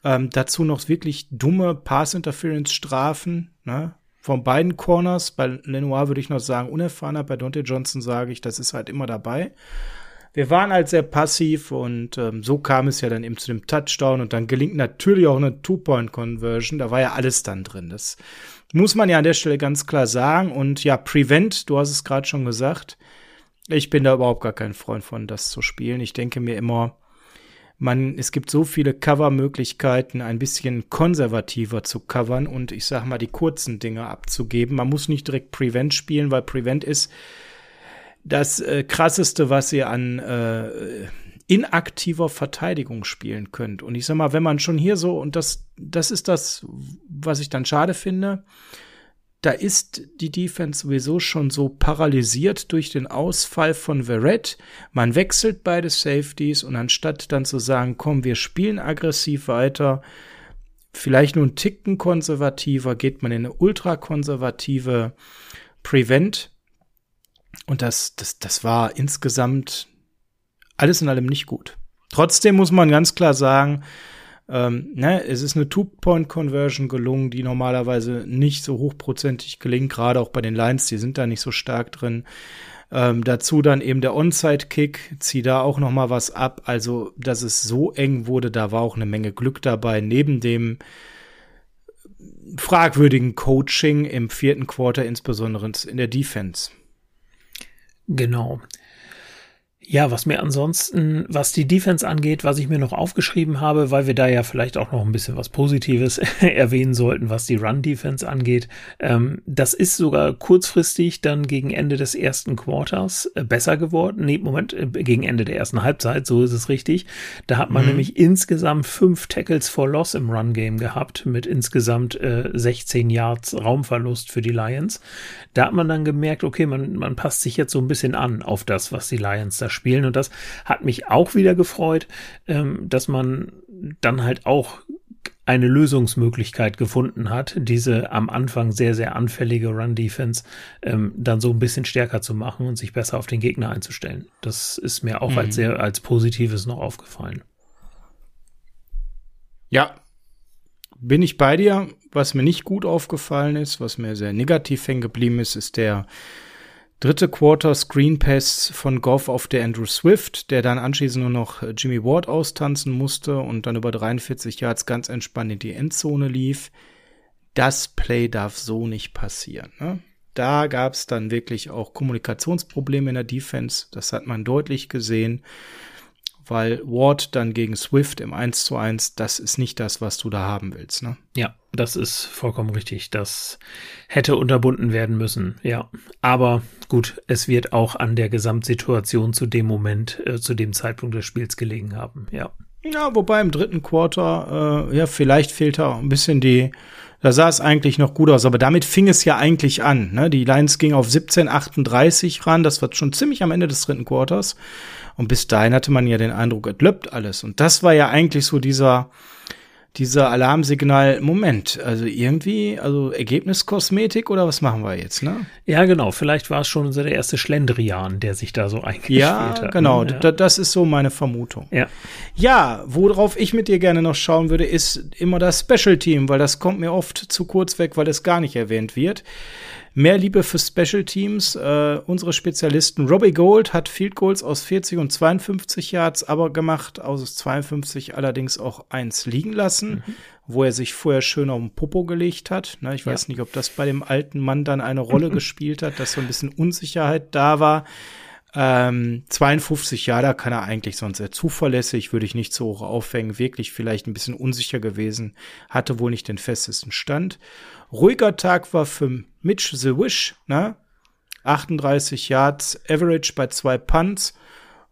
ähm, dazu noch wirklich dumme Pass-Interference-Strafen, ne? Von beiden Corners, bei Lenoir würde ich noch sagen, unerfahrener, bei Dante Johnson sage ich, das ist halt immer dabei. Wir waren halt sehr passiv und ähm, so kam es ja dann eben zu dem Touchdown und dann gelingt natürlich auch eine Two-Point-Conversion. Da war ja alles dann drin. Das muss man ja an der Stelle ganz klar sagen. Und ja, Prevent, du hast es gerade schon gesagt. Ich bin da überhaupt gar kein Freund von, das zu spielen. Ich denke mir immer, man, es gibt so viele Cover-Möglichkeiten, ein bisschen konservativer zu covern und ich sag mal, die kurzen Dinge abzugeben. Man muss nicht direkt Prevent spielen, weil Prevent ist das äh, krasseste, was ihr an äh, inaktiver Verteidigung spielen könnt. Und ich sag mal, wenn man schon hier so, und das, das ist das, was ich dann schade finde, da ist die Defense sowieso schon so paralysiert durch den Ausfall von Verrett. Man wechselt beide Safeties und anstatt dann zu sagen, komm, wir spielen aggressiv weiter, vielleicht nur einen Ticken konservativer, geht man in eine ultrakonservative Prevent. Und das, das, das war insgesamt alles in allem nicht gut. Trotzdem muss man ganz klar sagen, ähm, ne, es ist eine Two-Point-Conversion gelungen, die normalerweise nicht so hochprozentig gelingt, gerade auch bei den Lines, die sind da nicht so stark drin. Ähm, dazu dann eben der Onside-Kick, zieh da auch noch mal was ab. Also, dass es so eng wurde, da war auch eine Menge Glück dabei. Neben dem fragwürdigen Coaching im vierten Quarter, insbesondere in der Defense. Genau. Ja, was mir ansonsten, was die Defense angeht, was ich mir noch aufgeschrieben habe, weil wir da ja vielleicht auch noch ein bisschen was Positives erwähnen sollten, was die Run-Defense angeht. Ähm, das ist sogar kurzfristig dann gegen Ende des ersten Quarters äh, besser geworden. Nee, Moment, äh, gegen Ende der ersten Halbzeit, so ist es richtig. Da hat man mhm. nämlich insgesamt fünf Tackles for Loss im Run-Game gehabt, mit insgesamt äh, 16 Yards Raumverlust für die Lions. Da hat man dann gemerkt, okay, man, man passt sich jetzt so ein bisschen an auf das, was die Lions da spielen. Und das hat mich auch wieder gefreut, ähm, dass man dann halt auch eine Lösungsmöglichkeit gefunden hat, diese am Anfang sehr, sehr anfällige Run-Defense ähm, dann so ein bisschen stärker zu machen und sich besser auf den Gegner einzustellen. Das ist mir auch mhm. als sehr als Positives noch aufgefallen. Ja, bin ich bei dir. Was mir nicht gut aufgefallen ist, was mir sehr negativ hängen geblieben ist, ist der dritte Quarter Screen Pass von Goff auf der Andrew Swift, der dann anschließend nur noch Jimmy Ward austanzen musste und dann über 43 Yards ganz entspannt in die Endzone lief. Das Play darf so nicht passieren. Ne? Da gab es dann wirklich auch Kommunikationsprobleme in der Defense. Das hat man deutlich gesehen weil Ward dann gegen Swift im 1 zu 1, das ist nicht das, was du da haben willst, ne? Ja, das ist vollkommen richtig. Das hätte unterbunden werden müssen, ja. Aber gut, es wird auch an der Gesamtsituation zu dem Moment, äh, zu dem Zeitpunkt des Spiels gelegen haben, ja. Ja, wobei im dritten Quarter, äh, ja, vielleicht fehlt da ein bisschen die, da sah es eigentlich noch gut aus, aber damit fing es ja eigentlich an. Ne? Die Lions ging auf 17:38 ran, das war schon ziemlich am Ende des dritten Quarters. Und bis dahin hatte man ja den Eindruck, es löppt alles. Und das war ja eigentlich so dieser, dieser Alarmsignal, Moment, also irgendwie, also Ergebniskosmetik oder was machen wir jetzt, ne? Ja, genau, vielleicht war es schon so der erste Schlendrian, der sich da so eingespielt ja, hat. Genau, ne? ja, das ist so meine Vermutung. Ja. Ja, worauf ich mit dir gerne noch schauen würde, ist immer das Special Team, weil das kommt mir oft zu kurz weg, weil es gar nicht erwähnt wird. Mehr Liebe für Special Teams. Äh, unsere Spezialisten Robbie Gold hat Field Goals aus 40 und 52 Yards aber gemacht, aus 52 allerdings auch eins liegen lassen, mhm. wo er sich vorher schön auf den Popo gelegt hat. Na, ich weiß ja. nicht, ob das bei dem alten Mann dann eine Rolle gespielt hat, dass so ein bisschen Unsicherheit da war. Ähm, 52 Jahre, da kann er eigentlich sonst sehr zuverlässig, würde ich nicht so hoch aufhängen, wirklich vielleicht ein bisschen unsicher gewesen, hatte wohl nicht den festesten Stand. Ruhiger Tag war für Mitch the Wish, ne? 38 Yards, Average bei zwei Punts.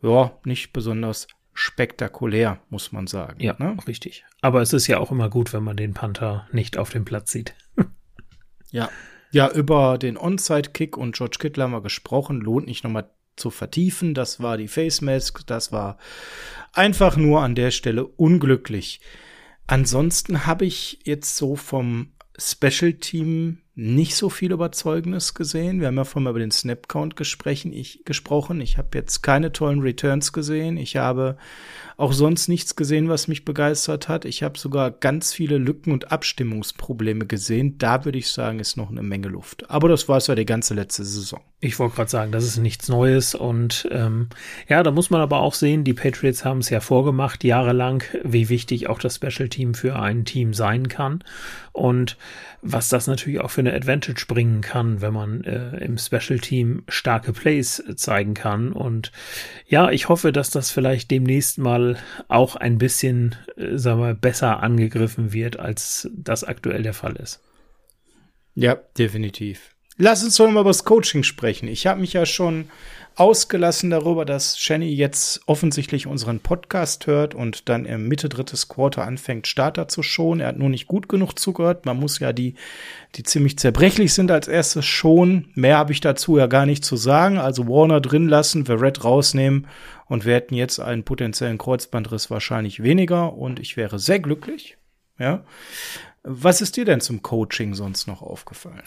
Ja, nicht besonders spektakulär, muss man sagen. Ja, ne? richtig. Aber es ist ja auch immer gut, wenn man den Panther nicht auf dem Platz sieht. ja. Ja, über den Onside-Kick und George Kittle haben wir gesprochen. Lohnt nicht nochmal zu vertiefen. Das war die Face Mask. Das war einfach nur an der Stelle unglücklich. Ansonsten habe ich jetzt so vom Special Team nicht so viel Überzeugendes gesehen. Wir haben ja vorhin mal über den Snap Count gesprochen. Ich, gesprochen. ich habe jetzt keine tollen Returns gesehen. Ich habe auch sonst nichts gesehen, was mich begeistert hat. Ich habe sogar ganz viele Lücken und Abstimmungsprobleme gesehen. Da würde ich sagen, ist noch eine Menge Luft. Aber das war es ja die ganze letzte Saison. Ich wollte gerade sagen, das ist nichts Neues. Und ähm, ja, da muss man aber auch sehen, die Patriots haben es ja vorgemacht, jahrelang, wie wichtig auch das Special Team für ein Team sein kann. Und was das natürlich auch für eine Advantage bringen kann, wenn man äh, im Special Team starke Plays zeigen kann. Und ja, ich hoffe, dass das vielleicht demnächst mal auch ein bisschen, äh, sagen wir, besser angegriffen wird, als das aktuell der Fall ist. Ja, definitiv. Lass uns doch mal über das Coaching sprechen. Ich habe mich ja schon ausgelassen darüber, dass Shenny jetzt offensichtlich unseren Podcast hört und dann im Mitte drittes Quarter anfängt, Starter zu schonen. Er hat nur nicht gut genug zugehört. Man muss ja die, die ziemlich zerbrechlich sind, als erstes schon. Mehr habe ich dazu ja gar nicht zu sagen. Also Warner drin lassen, Verrett rausnehmen und wir hätten jetzt einen potenziellen Kreuzbandriss wahrscheinlich weniger und ich wäre sehr glücklich. Ja. Was ist dir denn zum Coaching sonst noch aufgefallen?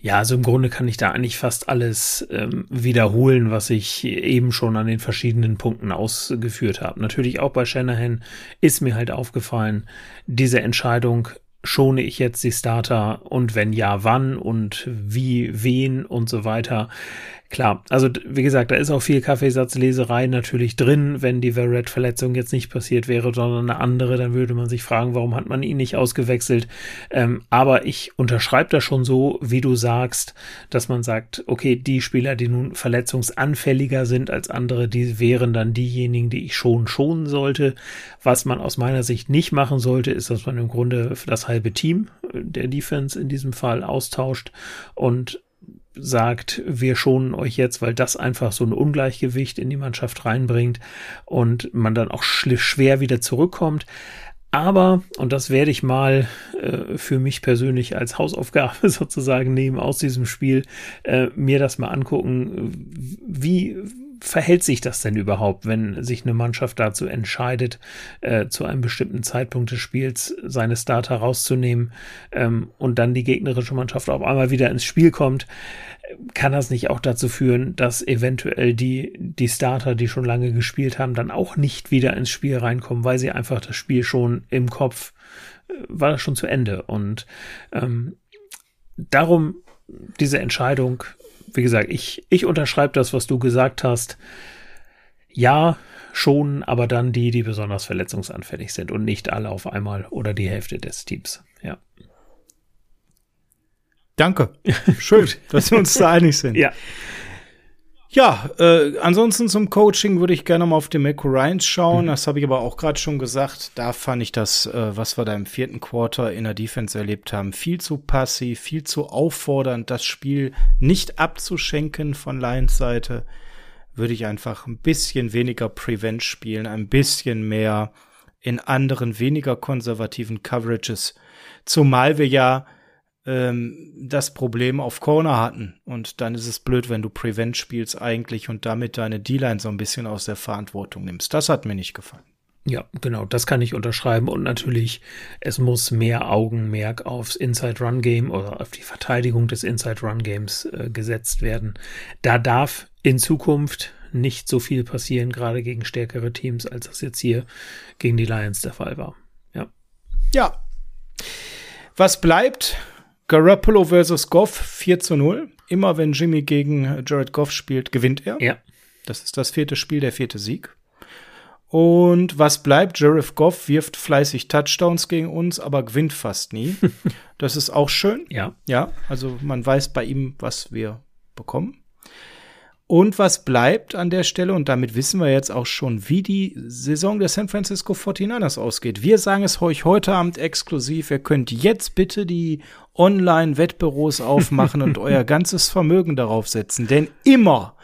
Ja, also im Grunde kann ich da eigentlich fast alles ähm, wiederholen, was ich eben schon an den verschiedenen Punkten ausgeführt habe. Natürlich auch bei Shanahan ist mir halt aufgefallen, diese Entscheidung, schone ich jetzt die Starter und wenn ja, wann und wie, wen und so weiter. Klar, also wie gesagt, da ist auch viel Kaffeesatzleserei natürlich drin. Wenn die Verrett-Verletzung jetzt nicht passiert wäre, sondern eine andere, dann würde man sich fragen, warum hat man ihn nicht ausgewechselt. Ähm, aber ich unterschreibe das schon so, wie du sagst, dass man sagt, okay, die Spieler, die nun verletzungsanfälliger sind als andere, die wären dann diejenigen, die ich schon schonen sollte. Was man aus meiner Sicht nicht machen sollte, ist, dass man im Grunde das halbe Team der Defense in diesem Fall austauscht und sagt, wir schonen euch jetzt, weil das einfach so ein Ungleichgewicht in die Mannschaft reinbringt und man dann auch schwer wieder zurückkommt. Aber, und das werde ich mal äh, für mich persönlich als Hausaufgabe sozusagen nehmen aus diesem Spiel, äh, mir das mal angucken, wie verhält sich das denn überhaupt, wenn sich eine Mannschaft dazu entscheidet, äh, zu einem bestimmten Zeitpunkt des Spiels seine Starter rauszunehmen ähm, und dann die gegnerische Mannschaft auf einmal wieder ins Spiel kommt? Kann das nicht auch dazu führen, dass eventuell die, die Starter, die schon lange gespielt haben, dann auch nicht wieder ins Spiel reinkommen, weil sie einfach das Spiel schon im Kopf äh, war das schon zu Ende und ähm, darum diese Entscheidung wie gesagt, ich, ich unterschreibe das, was du gesagt hast. Ja, schon, aber dann die, die besonders verletzungsanfällig sind und nicht alle auf einmal oder die Hälfte des Teams. Ja. Danke. Schön, dass wir uns da einig sind. Ja. Ja, äh, ansonsten zum Coaching würde ich gerne mal auf den Mako Ryans schauen. Mhm. Das habe ich aber auch gerade schon gesagt. Da fand ich das, äh, was wir da im vierten Quarter in der Defense erlebt haben, viel zu passiv, viel zu auffordernd, das Spiel nicht abzuschenken von Lions Seite. Würde ich einfach ein bisschen weniger Prevent spielen, ein bisschen mehr in anderen, weniger konservativen Coverages. Zumal wir ja ähm, das Problem auf Corner hatten. Und dann ist es blöd, wenn du Prevent spielst eigentlich und damit deine D-Line so ein bisschen aus der Verantwortung nimmst. Das hat mir nicht gefallen. Ja, genau, das kann ich unterschreiben. Und natürlich, es muss mehr Augenmerk aufs Inside-Run-Game oder auf die Verteidigung des Inside-Run-Games äh, gesetzt werden. Da darf in Zukunft nicht so viel passieren, gerade gegen stärkere Teams, als das jetzt hier gegen die Lions der Fall war. Ja. Ja. Was bleibt? Garoppolo versus Goff 4 zu 0. Immer wenn Jimmy gegen Jared Goff spielt, gewinnt er. Ja. Das ist das vierte Spiel, der vierte Sieg. Und was bleibt? Jared Goff wirft fleißig Touchdowns gegen uns, aber gewinnt fast nie. das ist auch schön. Ja. Ja, also man weiß bei ihm, was wir bekommen. Und was bleibt an der Stelle, und damit wissen wir jetzt auch schon, wie die Saison der San Francisco 49ers ausgeht. Wir sagen es euch heute Abend exklusiv. Ihr könnt jetzt bitte die Online-Wettbüros aufmachen und euer ganzes Vermögen darauf setzen. Denn immer,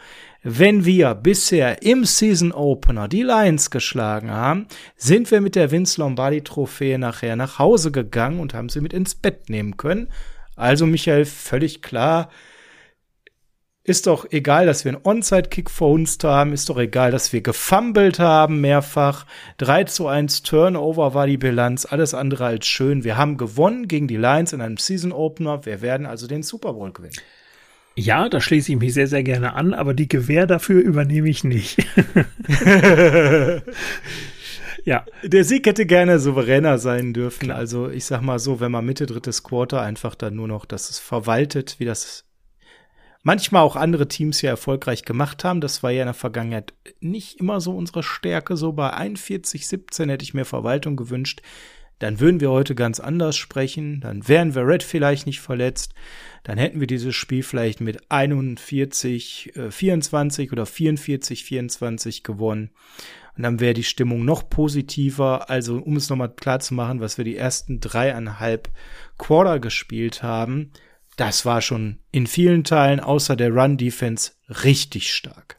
wenn wir bisher im Season Opener die Lions geschlagen haben, sind wir mit der Vince Lombardi Trophäe nachher nach Hause gegangen und haben sie mit ins Bett nehmen können. Also Michael, völlig klar, ist doch egal, dass wir einen Onside-Kick vor uns haben. Ist doch egal, dass wir gefummelt haben mehrfach. 3 zu 1 Turnover war die Bilanz. Alles andere als schön. Wir haben gewonnen gegen die Lions in einem Season-Opener. Wir werden also den Super Bowl gewinnen. Ja, da schließe ich mich sehr, sehr gerne an, aber die Gewähr dafür übernehme ich nicht. ja. Der Sieg hätte gerne souveräner sein dürfen. Klar. Also ich sag mal so, wenn man Mitte drittes Quarter einfach dann nur noch das verwaltet, wie das manchmal auch andere Teams ja erfolgreich gemacht haben. Das war ja in der Vergangenheit nicht immer so unsere Stärke. So bei 41, 17 hätte ich mir Verwaltung gewünscht. Dann würden wir heute ganz anders sprechen. Dann wären wir Red vielleicht nicht verletzt. Dann hätten wir dieses Spiel vielleicht mit 41, äh, 24 oder 44, 24 gewonnen. Und dann wäre die Stimmung noch positiver. Also, um es nochmal klar zu machen, was wir die ersten dreieinhalb Quarter gespielt haben, das war schon in vielen Teilen außer der Run-Defense richtig stark.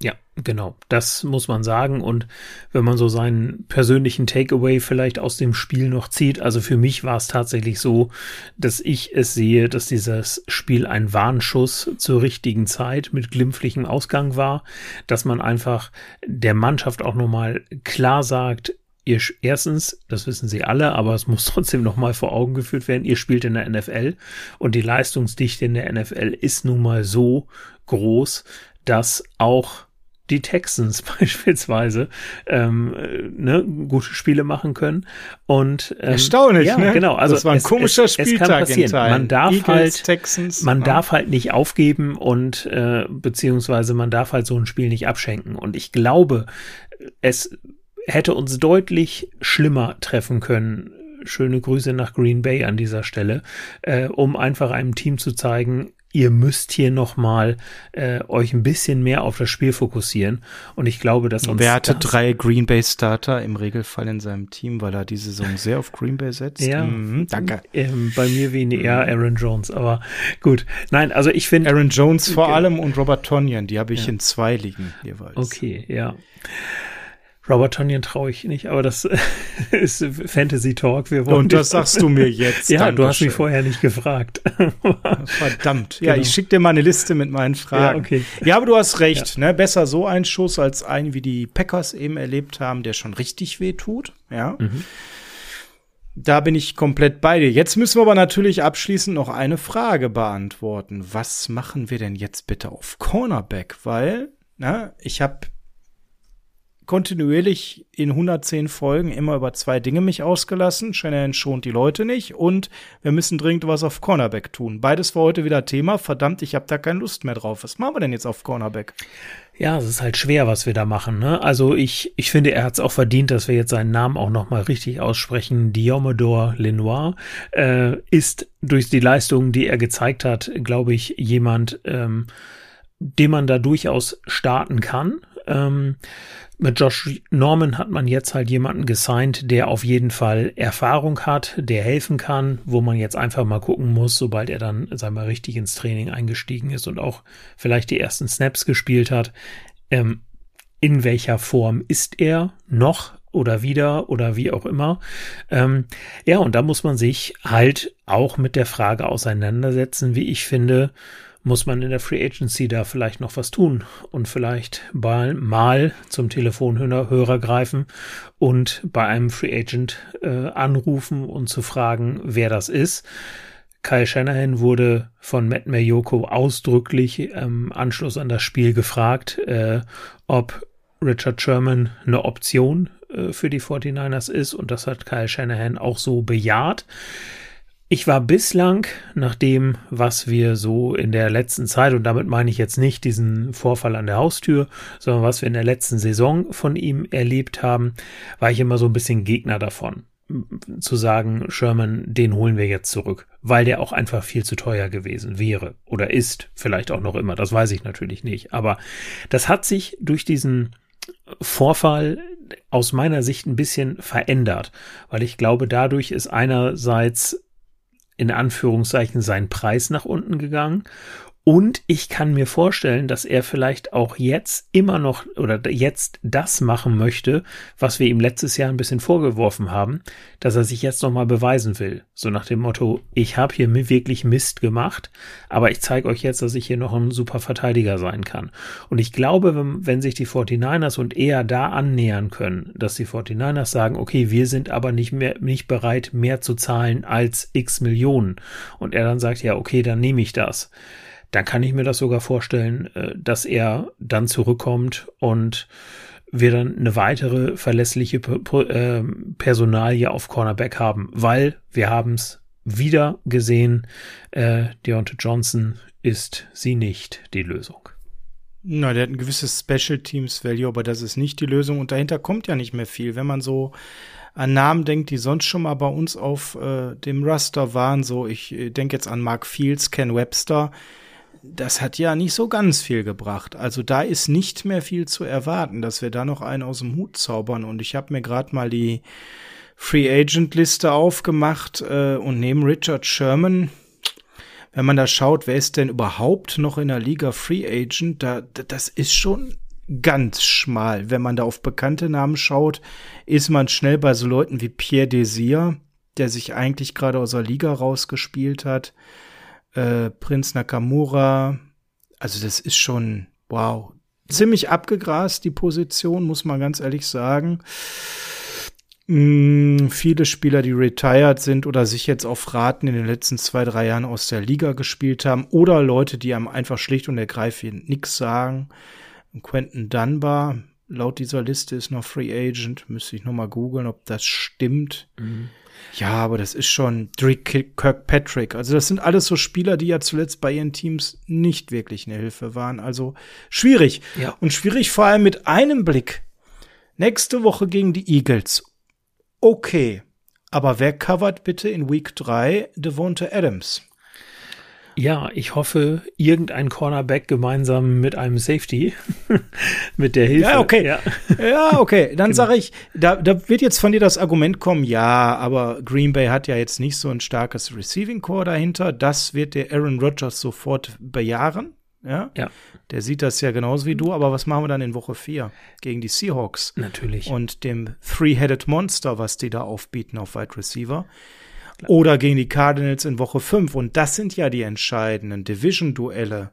Ja, genau. Das muss man sagen. Und wenn man so seinen persönlichen Takeaway vielleicht aus dem Spiel noch zieht, also für mich war es tatsächlich so, dass ich es sehe, dass dieses Spiel ein Warnschuss zur richtigen Zeit mit glimpflichem Ausgang war, dass man einfach der Mannschaft auch nochmal klar sagt, ihr erstens, das wissen sie alle, aber es muss trotzdem nochmal vor Augen geführt werden, ihr spielt in der NFL und die Leistungsdichte in der NFL ist nun mal so groß, dass auch die Texans beispielsweise ähm, ne, gute Spiele machen können. Und ähm, erstaunlich, ja, ne? Genau, also das war ein es, komischer es, Spieltag es kann passieren. Man darf Eagles, halt, Texans, man ja. darf halt nicht aufgeben und äh, beziehungsweise man darf halt so ein Spiel nicht abschenken. Und ich glaube, es hätte uns deutlich schlimmer treffen können. Schöne Grüße nach Green Bay an dieser Stelle, äh, um einfach einem Team zu zeigen, ihr müsst hier nochmal äh, euch ein bisschen mehr auf das Spiel fokussieren. Und ich glaube, dass uns Wer hatte drei Green Bay Starter im Regelfall in seinem Team, weil er die Saison sehr auf Green Bay setzt? Ja, Mhm, danke. ähm, bei mir wie eher Aaron Jones, aber gut. Nein, also ich finde. Aaron Jones vor Okay. allem und Robert Tonyan, die habe ich Ja. in zwei liegen jeweils. Okay, ja. Robert Tonyan traue ich nicht, aber das ist Fantasy Talk. Wir wollen Und das sagst du mir jetzt. Ja, du hast mich Dankeschön. vorher nicht gefragt. Verdammt. Ja, Genau. ich schicke dir mal eine Liste mit meinen Fragen. Ja, okay. Ja, aber du hast recht. Ne? Besser so ein Schuss als ein, wie die Packers eben erlebt haben, der schon richtig weh tut. Ja. Mhm. Da bin ich komplett bei dir. Jetzt müssen wir aber natürlich abschließend noch eine Frage beantworten. Was machen wir denn jetzt bitte auf Cornerback? Weil, na, ich habe kontinuierlich in 110 Folgen immer über zwei Dinge mich ausgelassen. Shanahan schont die Leute nicht und wir müssen dringend was auf Cornerback tun. Beides war heute wieder Thema. Verdammt, ich habe da keine Lust mehr drauf. Was machen wir denn jetzt auf Cornerback? Ja, es ist halt schwer, was wir da machen. Ne? Also ich, ich finde, er hat es auch verdient, dass wir jetzt seinen Namen auch nochmal richtig aussprechen. Diomedor Lenoir äh, ist durch die Leistungen, die er gezeigt hat, glaube ich, jemand, ähm, den man da durchaus starten kann. Ähm, mit Josh Norman hat man jetzt halt jemanden gesigned, der auf jeden Fall Erfahrung hat, der helfen kann, wo man jetzt einfach mal gucken muss, sobald er dann, sagen wir, richtig ins Training eingestiegen ist und auch vielleicht die ersten Snaps gespielt hat, ähm, in welcher Form ist er noch oder wieder oder wie auch immer. Ähm, ja, und da muss man sich halt auch mit der Frage auseinandersetzen, wie ich finde, muss man in der Free Agency da vielleicht noch was tun und vielleicht mal, zum Telefonhörer greifen und bei einem Free Agent äh, anrufen und zu fragen, wer das ist. Kyle Shanahan wurde von Matt Mayoko ausdrücklich im Anschluss an das Spiel gefragt, äh, ob Richard Sherman eine Option äh, für die 49ers ist und das hat Kyle Shanahan auch so bejaht. Ich war bislang, nach dem, was wir so in der letzten Zeit, und damit meine ich jetzt nicht diesen Vorfall an der Haustür, sondern was wir in der letzten Saison von ihm erlebt haben, war ich immer so ein bisschen Gegner davon. Zu sagen, Sherman, den holen wir jetzt zurück, weil der auch einfach viel zu teuer gewesen wäre oder ist, vielleicht auch noch immer, das weiß ich natürlich nicht. Aber das hat sich durch diesen Vorfall aus meiner Sicht ein bisschen verändert, weil ich glaube, dadurch ist einerseits in Anführungszeichen sein Preis nach unten gegangen. Und ich kann mir vorstellen, dass er vielleicht auch jetzt immer noch oder jetzt das machen möchte, was wir ihm letztes Jahr ein bisschen vorgeworfen haben, dass er sich jetzt nochmal beweisen will. So nach dem Motto, ich habe hier wirklich Mist gemacht, aber ich zeige euch jetzt, dass ich hier noch ein super Verteidiger sein kann. Und ich glaube, wenn, wenn sich die 49ers und er da annähern können, dass die 49ers sagen, okay, wir sind aber nicht mehr, nicht bereit, mehr zu zahlen als x Millionen. Und er dann sagt, ja, okay, dann nehme ich das dann kann ich mir das sogar vorstellen, äh, dass er dann zurückkommt und wir dann eine weitere verlässliche äh, Personalie auf Cornerback haben, weil wir haben es wieder gesehen, äh, Deontay Johnson ist sie nicht die Lösung. Na, der hat ein gewisses Special Teams Value, aber das ist nicht die Lösung und dahinter kommt ja nicht mehr viel. Wenn man so an Namen denkt, die sonst schon mal bei uns auf äh, dem Raster waren, so ich äh, denke jetzt an Mark Fields, Ken Webster, das hat ja nicht so ganz viel gebracht. Also da ist nicht mehr viel zu erwarten, dass wir da noch einen aus dem Hut zaubern. Und ich habe mir gerade mal die Free Agent Liste aufgemacht äh, und neben Richard Sherman, wenn man da schaut, wer ist denn überhaupt noch in der Liga Free Agent, da, das ist schon ganz schmal. Wenn man da auf bekannte Namen schaut, ist man schnell bei so Leuten wie Pierre Desir, der sich eigentlich gerade aus der Liga rausgespielt hat äh, Prinz Nakamura. Also das ist schon, wow, ziemlich abgegrast, die Position, muss man ganz ehrlich sagen. Mm, viele Spieler, die retired sind oder sich jetzt auf Raten in den letzten zwei, drei Jahren aus der Liga gespielt haben oder Leute, die einem einfach schlicht und ergreifend nichts sagen. Quentin Dunbar, laut dieser Liste ist noch Free Agent. Müsste ich noch mal googeln, ob das stimmt. Mhm. Ja, aber das ist schon Drake Kirkpatrick. Also das sind alles so Spieler, die ja zuletzt bei ihren Teams nicht wirklich eine Hilfe waren. Also schwierig. Ja. Und schwierig vor allem mit einem Blick. Nächste Woche gegen die Eagles. Okay. Aber wer covert bitte in Week 3 Devonta Adams? Ja, ich hoffe, irgendein Cornerback gemeinsam mit einem Safety, mit der Hilfe. Ja, okay. Ja, ja okay. Dann genau. sage ich, da, da wird jetzt von dir das Argument kommen, ja, aber Green Bay hat ja jetzt nicht so ein starkes Receiving Core dahinter. Das wird der Aaron Rodgers sofort bejahen. Ja? ja. Der sieht das ja genauso wie du, aber was machen wir dann in Woche 4 gegen die Seahawks? Natürlich. Und dem Three-Headed Monster, was die da aufbieten auf Wide Receiver. Oder gegen die Cardinals in Woche 5. Und das sind ja die entscheidenden Division-Duelle.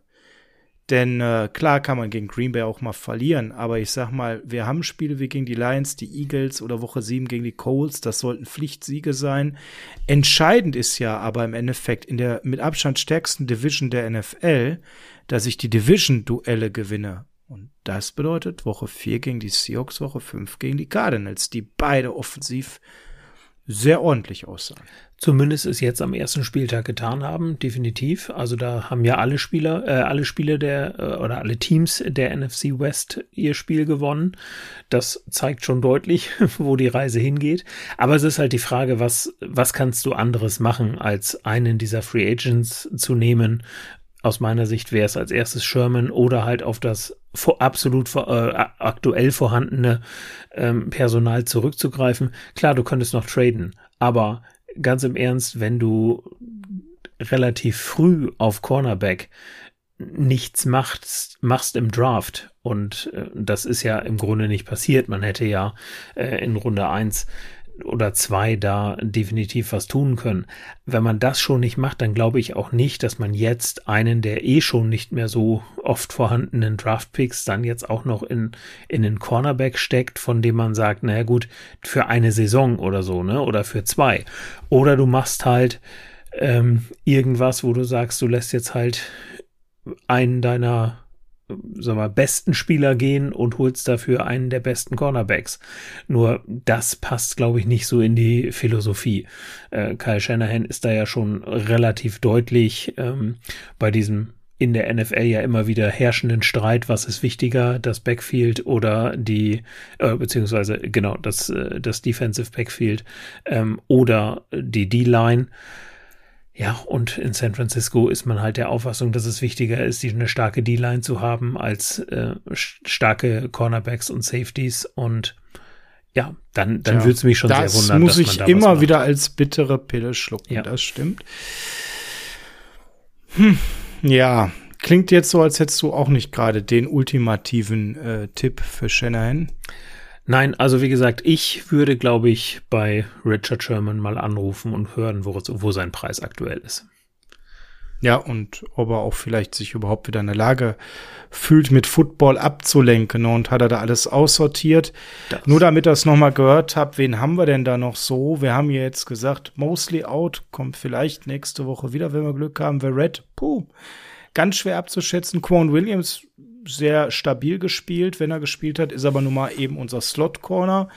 Denn äh, klar kann man gegen Green Bay auch mal verlieren, aber ich sag mal, wir haben Spiele wie gegen die Lions, die Eagles oder Woche 7 gegen die Colts, das sollten Pflichtsiege sein. Entscheidend ist ja aber im Endeffekt in der mit Abstand stärksten Division der NFL, dass ich die Division-Duelle gewinne. Und das bedeutet Woche 4 gegen die Seahawks, Woche 5 gegen die Cardinals, die beide offensiv sehr ordentlich aussahen. Zumindest es jetzt am ersten Spieltag getan haben, definitiv. Also da haben ja alle Spieler, äh, alle Spiele der äh, oder alle Teams der NFC West ihr Spiel gewonnen. Das zeigt schon deutlich, wo die Reise hingeht. Aber es ist halt die Frage, was was kannst du anderes machen, als einen dieser Free Agents zu nehmen? Aus meiner Sicht wäre es als erstes Sherman oder halt auf das absolut äh, aktuell vorhandene ähm, Personal zurückzugreifen. Klar, du könntest noch traden, aber ganz im Ernst, wenn du relativ früh auf Cornerback nichts machst, machst im Draft und äh, das ist ja im Grunde nicht passiert. Man hätte ja äh, in Runde eins oder zwei da definitiv was tun können. Wenn man das schon nicht macht, dann glaube ich auch nicht, dass man jetzt einen der eh schon nicht mehr so oft vorhandenen Draftpicks dann jetzt auch noch in, in den Cornerback steckt, von dem man sagt, naja gut, für eine Saison oder so, ne, oder für zwei. Oder du machst halt ähm, irgendwas, wo du sagst, du lässt jetzt halt einen deiner sag mal, besten Spieler gehen und holst dafür einen der besten Cornerbacks. Nur das passt, glaube ich, nicht so in die Philosophie. Äh, Kyle Shanahan ist da ja schon relativ deutlich ähm, bei diesem in der NFL ja immer wieder herrschenden Streit, was ist wichtiger, das Backfield oder die, äh, beziehungsweise genau, das, äh, das Defensive Backfield ähm, oder die D-Line. Ja, und in San Francisco ist man halt der Auffassung, dass es wichtiger ist, eine starke D-Line zu haben, als äh, starke Cornerbacks und Safeties. Und ja, dann, dann ja, würde es mich schon sehr wundern. Das muss ich da immer wieder als bittere Pille schlucken, ja. das stimmt. Hm, ja, klingt jetzt so, als hättest du auch nicht gerade den ultimativen äh, Tipp für Shanahan. Nein, also wie gesagt, ich würde, glaube ich, bei Richard Sherman mal anrufen und hören, wo, wo sein Preis aktuell ist. Ja, und ob er auch vielleicht sich überhaupt wieder in der Lage fühlt, mit Football abzulenken. Ne? Und hat er da alles aussortiert. Das. Nur damit ihr es nochmal gehört habt, wen haben wir denn da noch so? Wir haben ja jetzt gesagt, mostly out, kommt vielleicht nächste Woche wieder, wenn wir Glück haben. Wer Red, puh, ganz schwer abzuschätzen. Quan Williams sehr stabil gespielt, wenn er gespielt hat, ist aber nun mal eben unser Slot-Corner.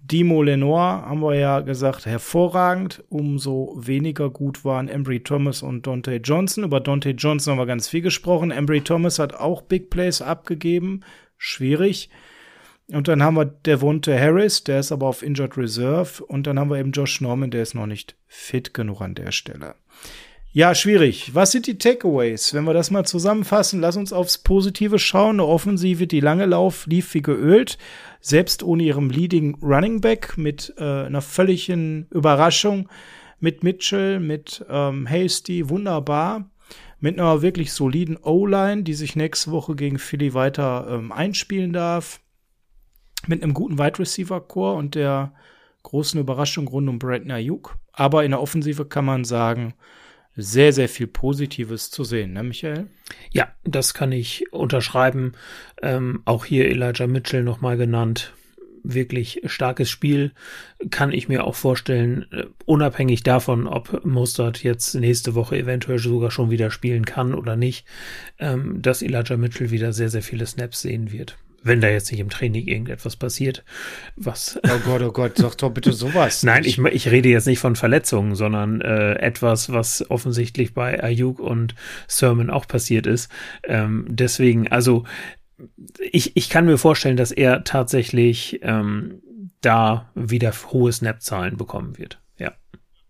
Dimo Lenoir haben wir ja gesagt, hervorragend. Umso weniger gut waren Embry Thomas und Dante Johnson. Über Dante Johnson haben wir ganz viel gesprochen. Embry Thomas hat auch Big Plays abgegeben. Schwierig. Und dann haben wir Devonte Harris, der ist aber auf Injured Reserve. Und dann haben wir eben Josh Norman, der ist noch nicht fit genug an der Stelle. Ja, schwierig. Was sind die Takeaways? Wenn wir das mal zusammenfassen, lass uns aufs Positive schauen. Eine Offensive, die lange Lauf lief wie geölt, selbst ohne ihrem Leading Running Back mit äh, einer völligen Überraschung mit Mitchell, mit ähm, Hasty, wunderbar. Mit einer wirklich soliden O-Line, die sich nächste Woche gegen Philly weiter ähm, einspielen darf. Mit einem guten Wide Receiver Core und der großen Überraschung rund um Brandon Ayuk. Aber in der Offensive kann man sagen, sehr, sehr viel Positives zu sehen, ne, Michael? Ja, das kann ich unterschreiben. Ähm, auch hier Elijah Mitchell nochmal genannt. wirklich starkes Spiel. Kann ich mir auch vorstellen, äh, unabhängig davon, ob Mustard jetzt nächste Woche eventuell sogar schon wieder spielen kann oder nicht, ähm, dass Elijah Mitchell wieder sehr, sehr viele Snaps sehen wird wenn da jetzt nicht im Training irgendetwas passiert, was. Oh Gott, oh Gott, sag doch bitte sowas. Nein, ich, ich rede jetzt nicht von Verletzungen, sondern äh, etwas, was offensichtlich bei Ayuk und Sermon auch passiert ist. Ähm, deswegen, also ich, ich kann mir vorstellen, dass er tatsächlich ähm, da wieder hohe Snap-Zahlen bekommen wird. Ja.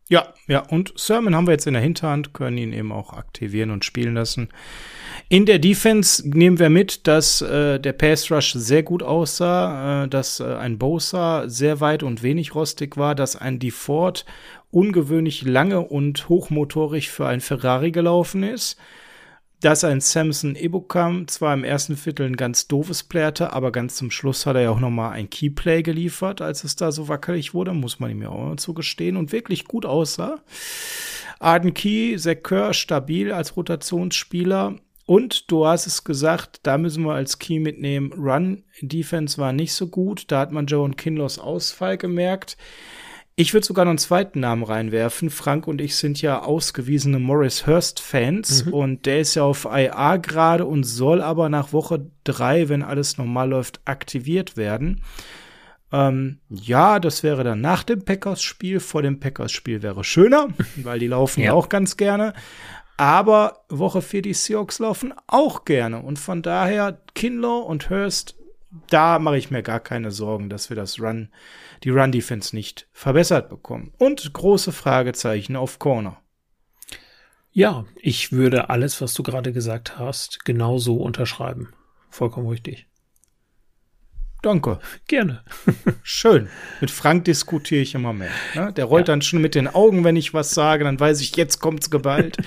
Ja, ja, und Sermon haben wir jetzt in der Hinterhand, können ihn eben auch aktivieren und spielen lassen. In der Defense nehmen wir mit, dass äh, der Pass Rush sehr gut aussah, äh, dass äh, ein Bosa sehr weit und wenig rostig war, dass ein DeFord ungewöhnlich lange und hochmotorig für ein Ferrari gelaufen ist, dass ein Samson Ebukam zwar im ersten Viertel ein ganz doofes hatte, aber ganz zum Schluss hat er ja auch noch mal ein Keyplay geliefert, als es da so wackelig wurde, muss man ihm ja auch mal zugestehen und wirklich gut aussah. Arden Key, Kerr, stabil als Rotationsspieler und du hast es gesagt, da müssen wir als Key mitnehmen. Run Defense war nicht so gut. Da hat man Joe und Kinlos Ausfall gemerkt. Ich würde sogar noch einen zweiten Namen reinwerfen. Frank und ich sind ja ausgewiesene Morris Hurst-Fans mhm. und der ist ja auf IA gerade und soll aber nach Woche drei, wenn alles normal läuft, aktiviert werden. Ähm, ja, das wäre dann nach dem Packers-Spiel. Vor dem Packers-Spiel wäre schöner, weil die laufen ja auch ganz gerne. Aber Woche 4 die Seahawks laufen auch gerne. Und von daher, Kinlaw und Hurst, da mache ich mir gar keine Sorgen, dass wir das Run, die Run-Defense nicht verbessert bekommen. Und große Fragezeichen auf Corner. Ja, ich würde alles, was du gerade gesagt hast, genauso unterschreiben. Vollkommen richtig. Danke. Gerne. Schön. Mit Frank diskutiere ich immer mehr. Ne? Der rollt ja. dann schon mit den Augen, wenn ich was sage, dann weiß ich, jetzt kommt's geballt.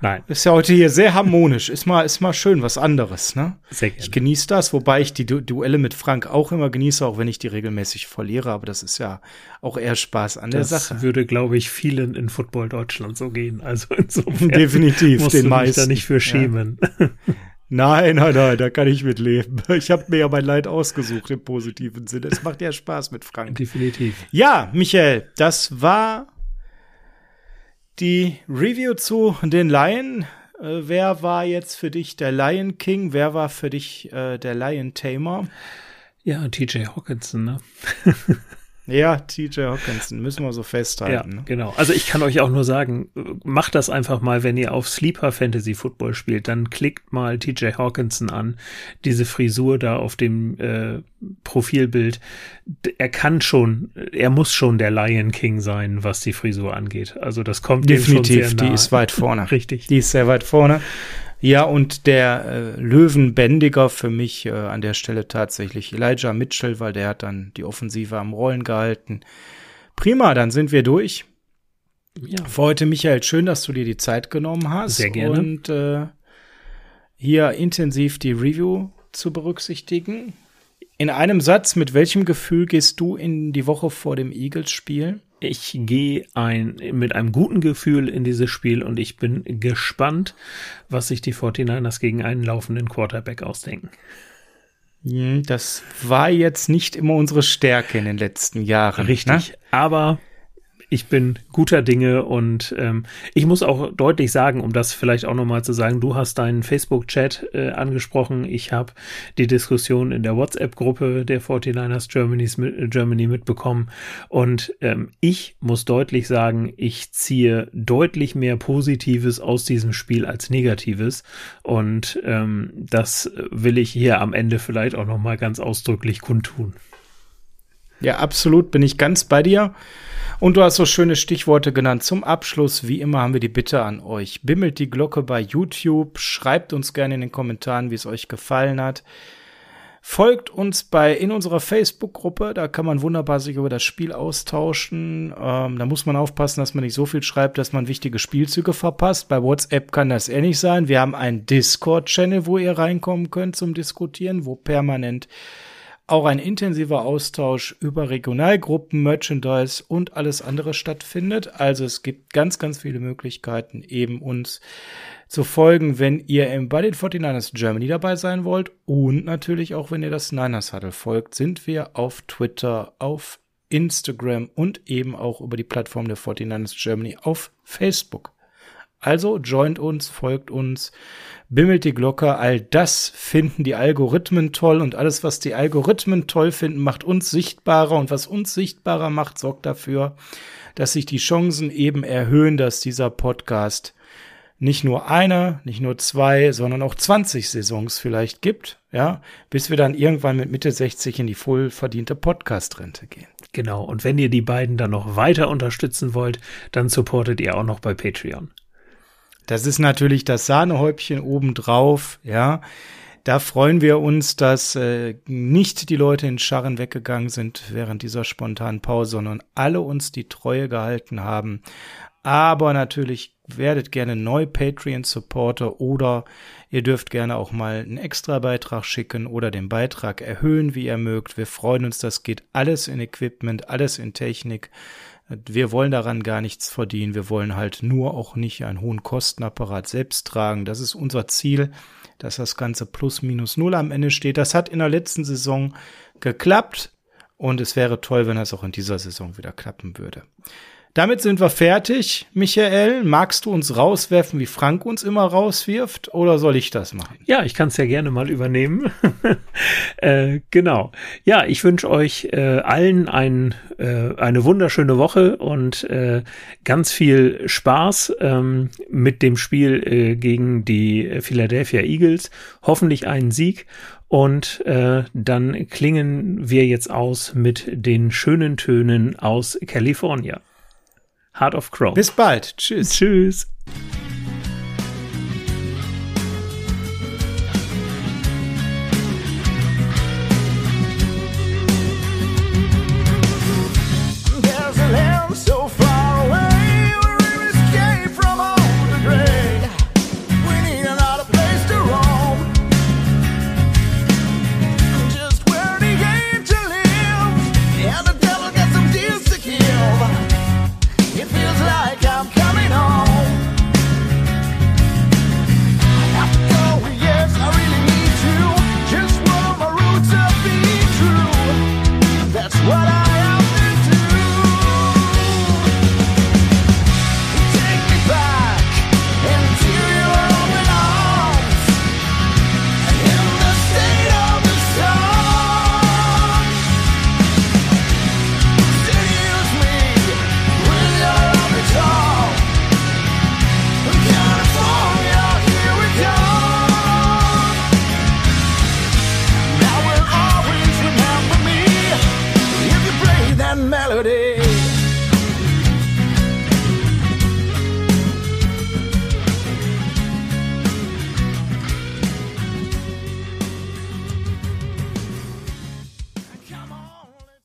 Nein. Ist ja heute hier sehr harmonisch. Ist mal, ist mal schön, was anderes, ne? Sehr gerne. Ich genieße das, wobei ich die du Duelle mit Frank auch immer genieße, auch wenn ich die regelmäßig verliere, aber das ist ja auch eher Spaß an das der Sache. Das würde, glaube ich, vielen in Football Deutschland so gehen. Also insofern definitiv musst den du meisten. da nicht für schämen. Ja. Nein, nein, nein, da kann ich mit leben. Ich habe mir ja mein Leid ausgesucht im positiven Sinne. Es macht ja Spaß mit Frank. Definitiv. Ja, Michael, das war die Review zu den Lion. Äh, wer war jetzt für dich der Lion King? Wer war für dich äh, der Lion Tamer? Ja, TJ Hawkinson, ne? Ja, TJ Hawkinson, müssen wir so festhalten. Ja, ne? genau. Also ich kann euch auch nur sagen, macht das einfach mal, wenn ihr auf Sleeper Fantasy Football spielt, dann klickt mal TJ Hawkinson an. Diese Frisur da auf dem äh, Profilbild. Er kann schon, er muss schon der Lion King sein, was die Frisur angeht. Also das kommt definitiv. Die ist weit vorne. Richtig. Die ist sehr weit vorne. Ja, und der äh, Löwenbändiger für mich äh, an der Stelle tatsächlich Elijah Mitchell, weil der hat dann die Offensive am Rollen gehalten. Prima, dann sind wir durch. Ja. Für heute, Michael, schön, dass du dir die Zeit genommen hast. Sehr gerne. Und äh, hier intensiv die Review zu berücksichtigen. In einem Satz, mit welchem Gefühl gehst du in die Woche vor dem Eagles-Spiel? Ich gehe ein, mit einem guten Gefühl in dieses Spiel und ich bin gespannt, was sich die 49ers gegen einen laufenden Quarterback ausdenken. Hm, das war jetzt nicht immer unsere Stärke in den letzten Jahren. Richtig, ne? aber ich bin guter Dinge und ähm, ich muss auch deutlich sagen, um das vielleicht auch nochmal zu sagen, du hast deinen Facebook-Chat äh, angesprochen. Ich habe die Diskussion in der WhatsApp-Gruppe der 49ers Germany's, Germany mitbekommen und ähm, ich muss deutlich sagen, ich ziehe deutlich mehr Positives aus diesem Spiel als Negatives und ähm, das will ich hier am Ende vielleicht auch nochmal ganz ausdrücklich kundtun. Ja, absolut, bin ich ganz bei dir. Und du hast so schöne Stichworte genannt. Zum Abschluss, wie immer, haben wir die Bitte an euch. Bimmelt die Glocke bei YouTube, schreibt uns gerne in den Kommentaren, wie es euch gefallen hat. Folgt uns bei in unserer Facebook-Gruppe, da kann man wunderbar sich über das Spiel austauschen. Ähm, da muss man aufpassen, dass man nicht so viel schreibt, dass man wichtige Spielzüge verpasst. Bei WhatsApp kann das ähnlich sein. Wir haben einen Discord-Channel, wo ihr reinkommen könnt zum Diskutieren, wo permanent auch ein intensiver Austausch über Regionalgruppen, Merchandise und alles andere stattfindet. Also es gibt ganz, ganz viele Möglichkeiten, eben uns zu folgen, wenn ihr bei den 49ers Germany dabei sein wollt und natürlich auch, wenn ihr das Niners Huddle folgt, sind wir auf Twitter, auf Instagram und eben auch über die Plattform der 49ers Germany auf Facebook. Also joint uns, folgt uns, bimmelt die Glocke, all das finden die Algorithmen toll und alles, was die Algorithmen toll finden, macht uns sichtbarer und was uns sichtbarer macht, sorgt dafür, dass sich die Chancen eben erhöhen, dass dieser Podcast nicht nur eine, nicht nur zwei, sondern auch 20 Saisons vielleicht gibt, ja, bis wir dann irgendwann mit Mitte 60 in die voll verdiente Podcast-Rente gehen. Genau. Und wenn ihr die beiden dann noch weiter unterstützen wollt, dann supportet ihr auch noch bei Patreon. Das ist natürlich das Sahnehäubchen obendrauf, ja. Da freuen wir uns, dass äh, nicht die Leute in Scharren weggegangen sind während dieser spontanen Pause, sondern alle uns die Treue gehalten haben. Aber natürlich werdet gerne neu Patreon-Supporter oder ihr dürft gerne auch mal einen extra Beitrag schicken oder den Beitrag erhöhen, wie ihr mögt. Wir freuen uns, das geht alles in Equipment, alles in Technik. Wir wollen daran gar nichts verdienen. Wir wollen halt nur auch nicht einen hohen Kostenapparat selbst tragen. Das ist unser Ziel, dass das Ganze plus minus null am Ende steht. Das hat in der letzten Saison geklappt und es wäre toll, wenn das auch in dieser Saison wieder klappen würde. Damit sind wir fertig. Michael, magst du uns rauswerfen, wie Frank uns immer rauswirft, oder soll ich das machen? Ja, ich kann es ja gerne mal übernehmen. äh, genau. Ja, ich wünsche euch äh, allen ein, äh, eine wunderschöne Woche und äh, ganz viel Spaß ähm, mit dem Spiel äh, gegen die Philadelphia Eagles. Hoffentlich einen Sieg. Und äh, dann klingen wir jetzt aus mit den schönen Tönen aus California. Heart of Crow. Bis bald. Tschüss. Tschüss.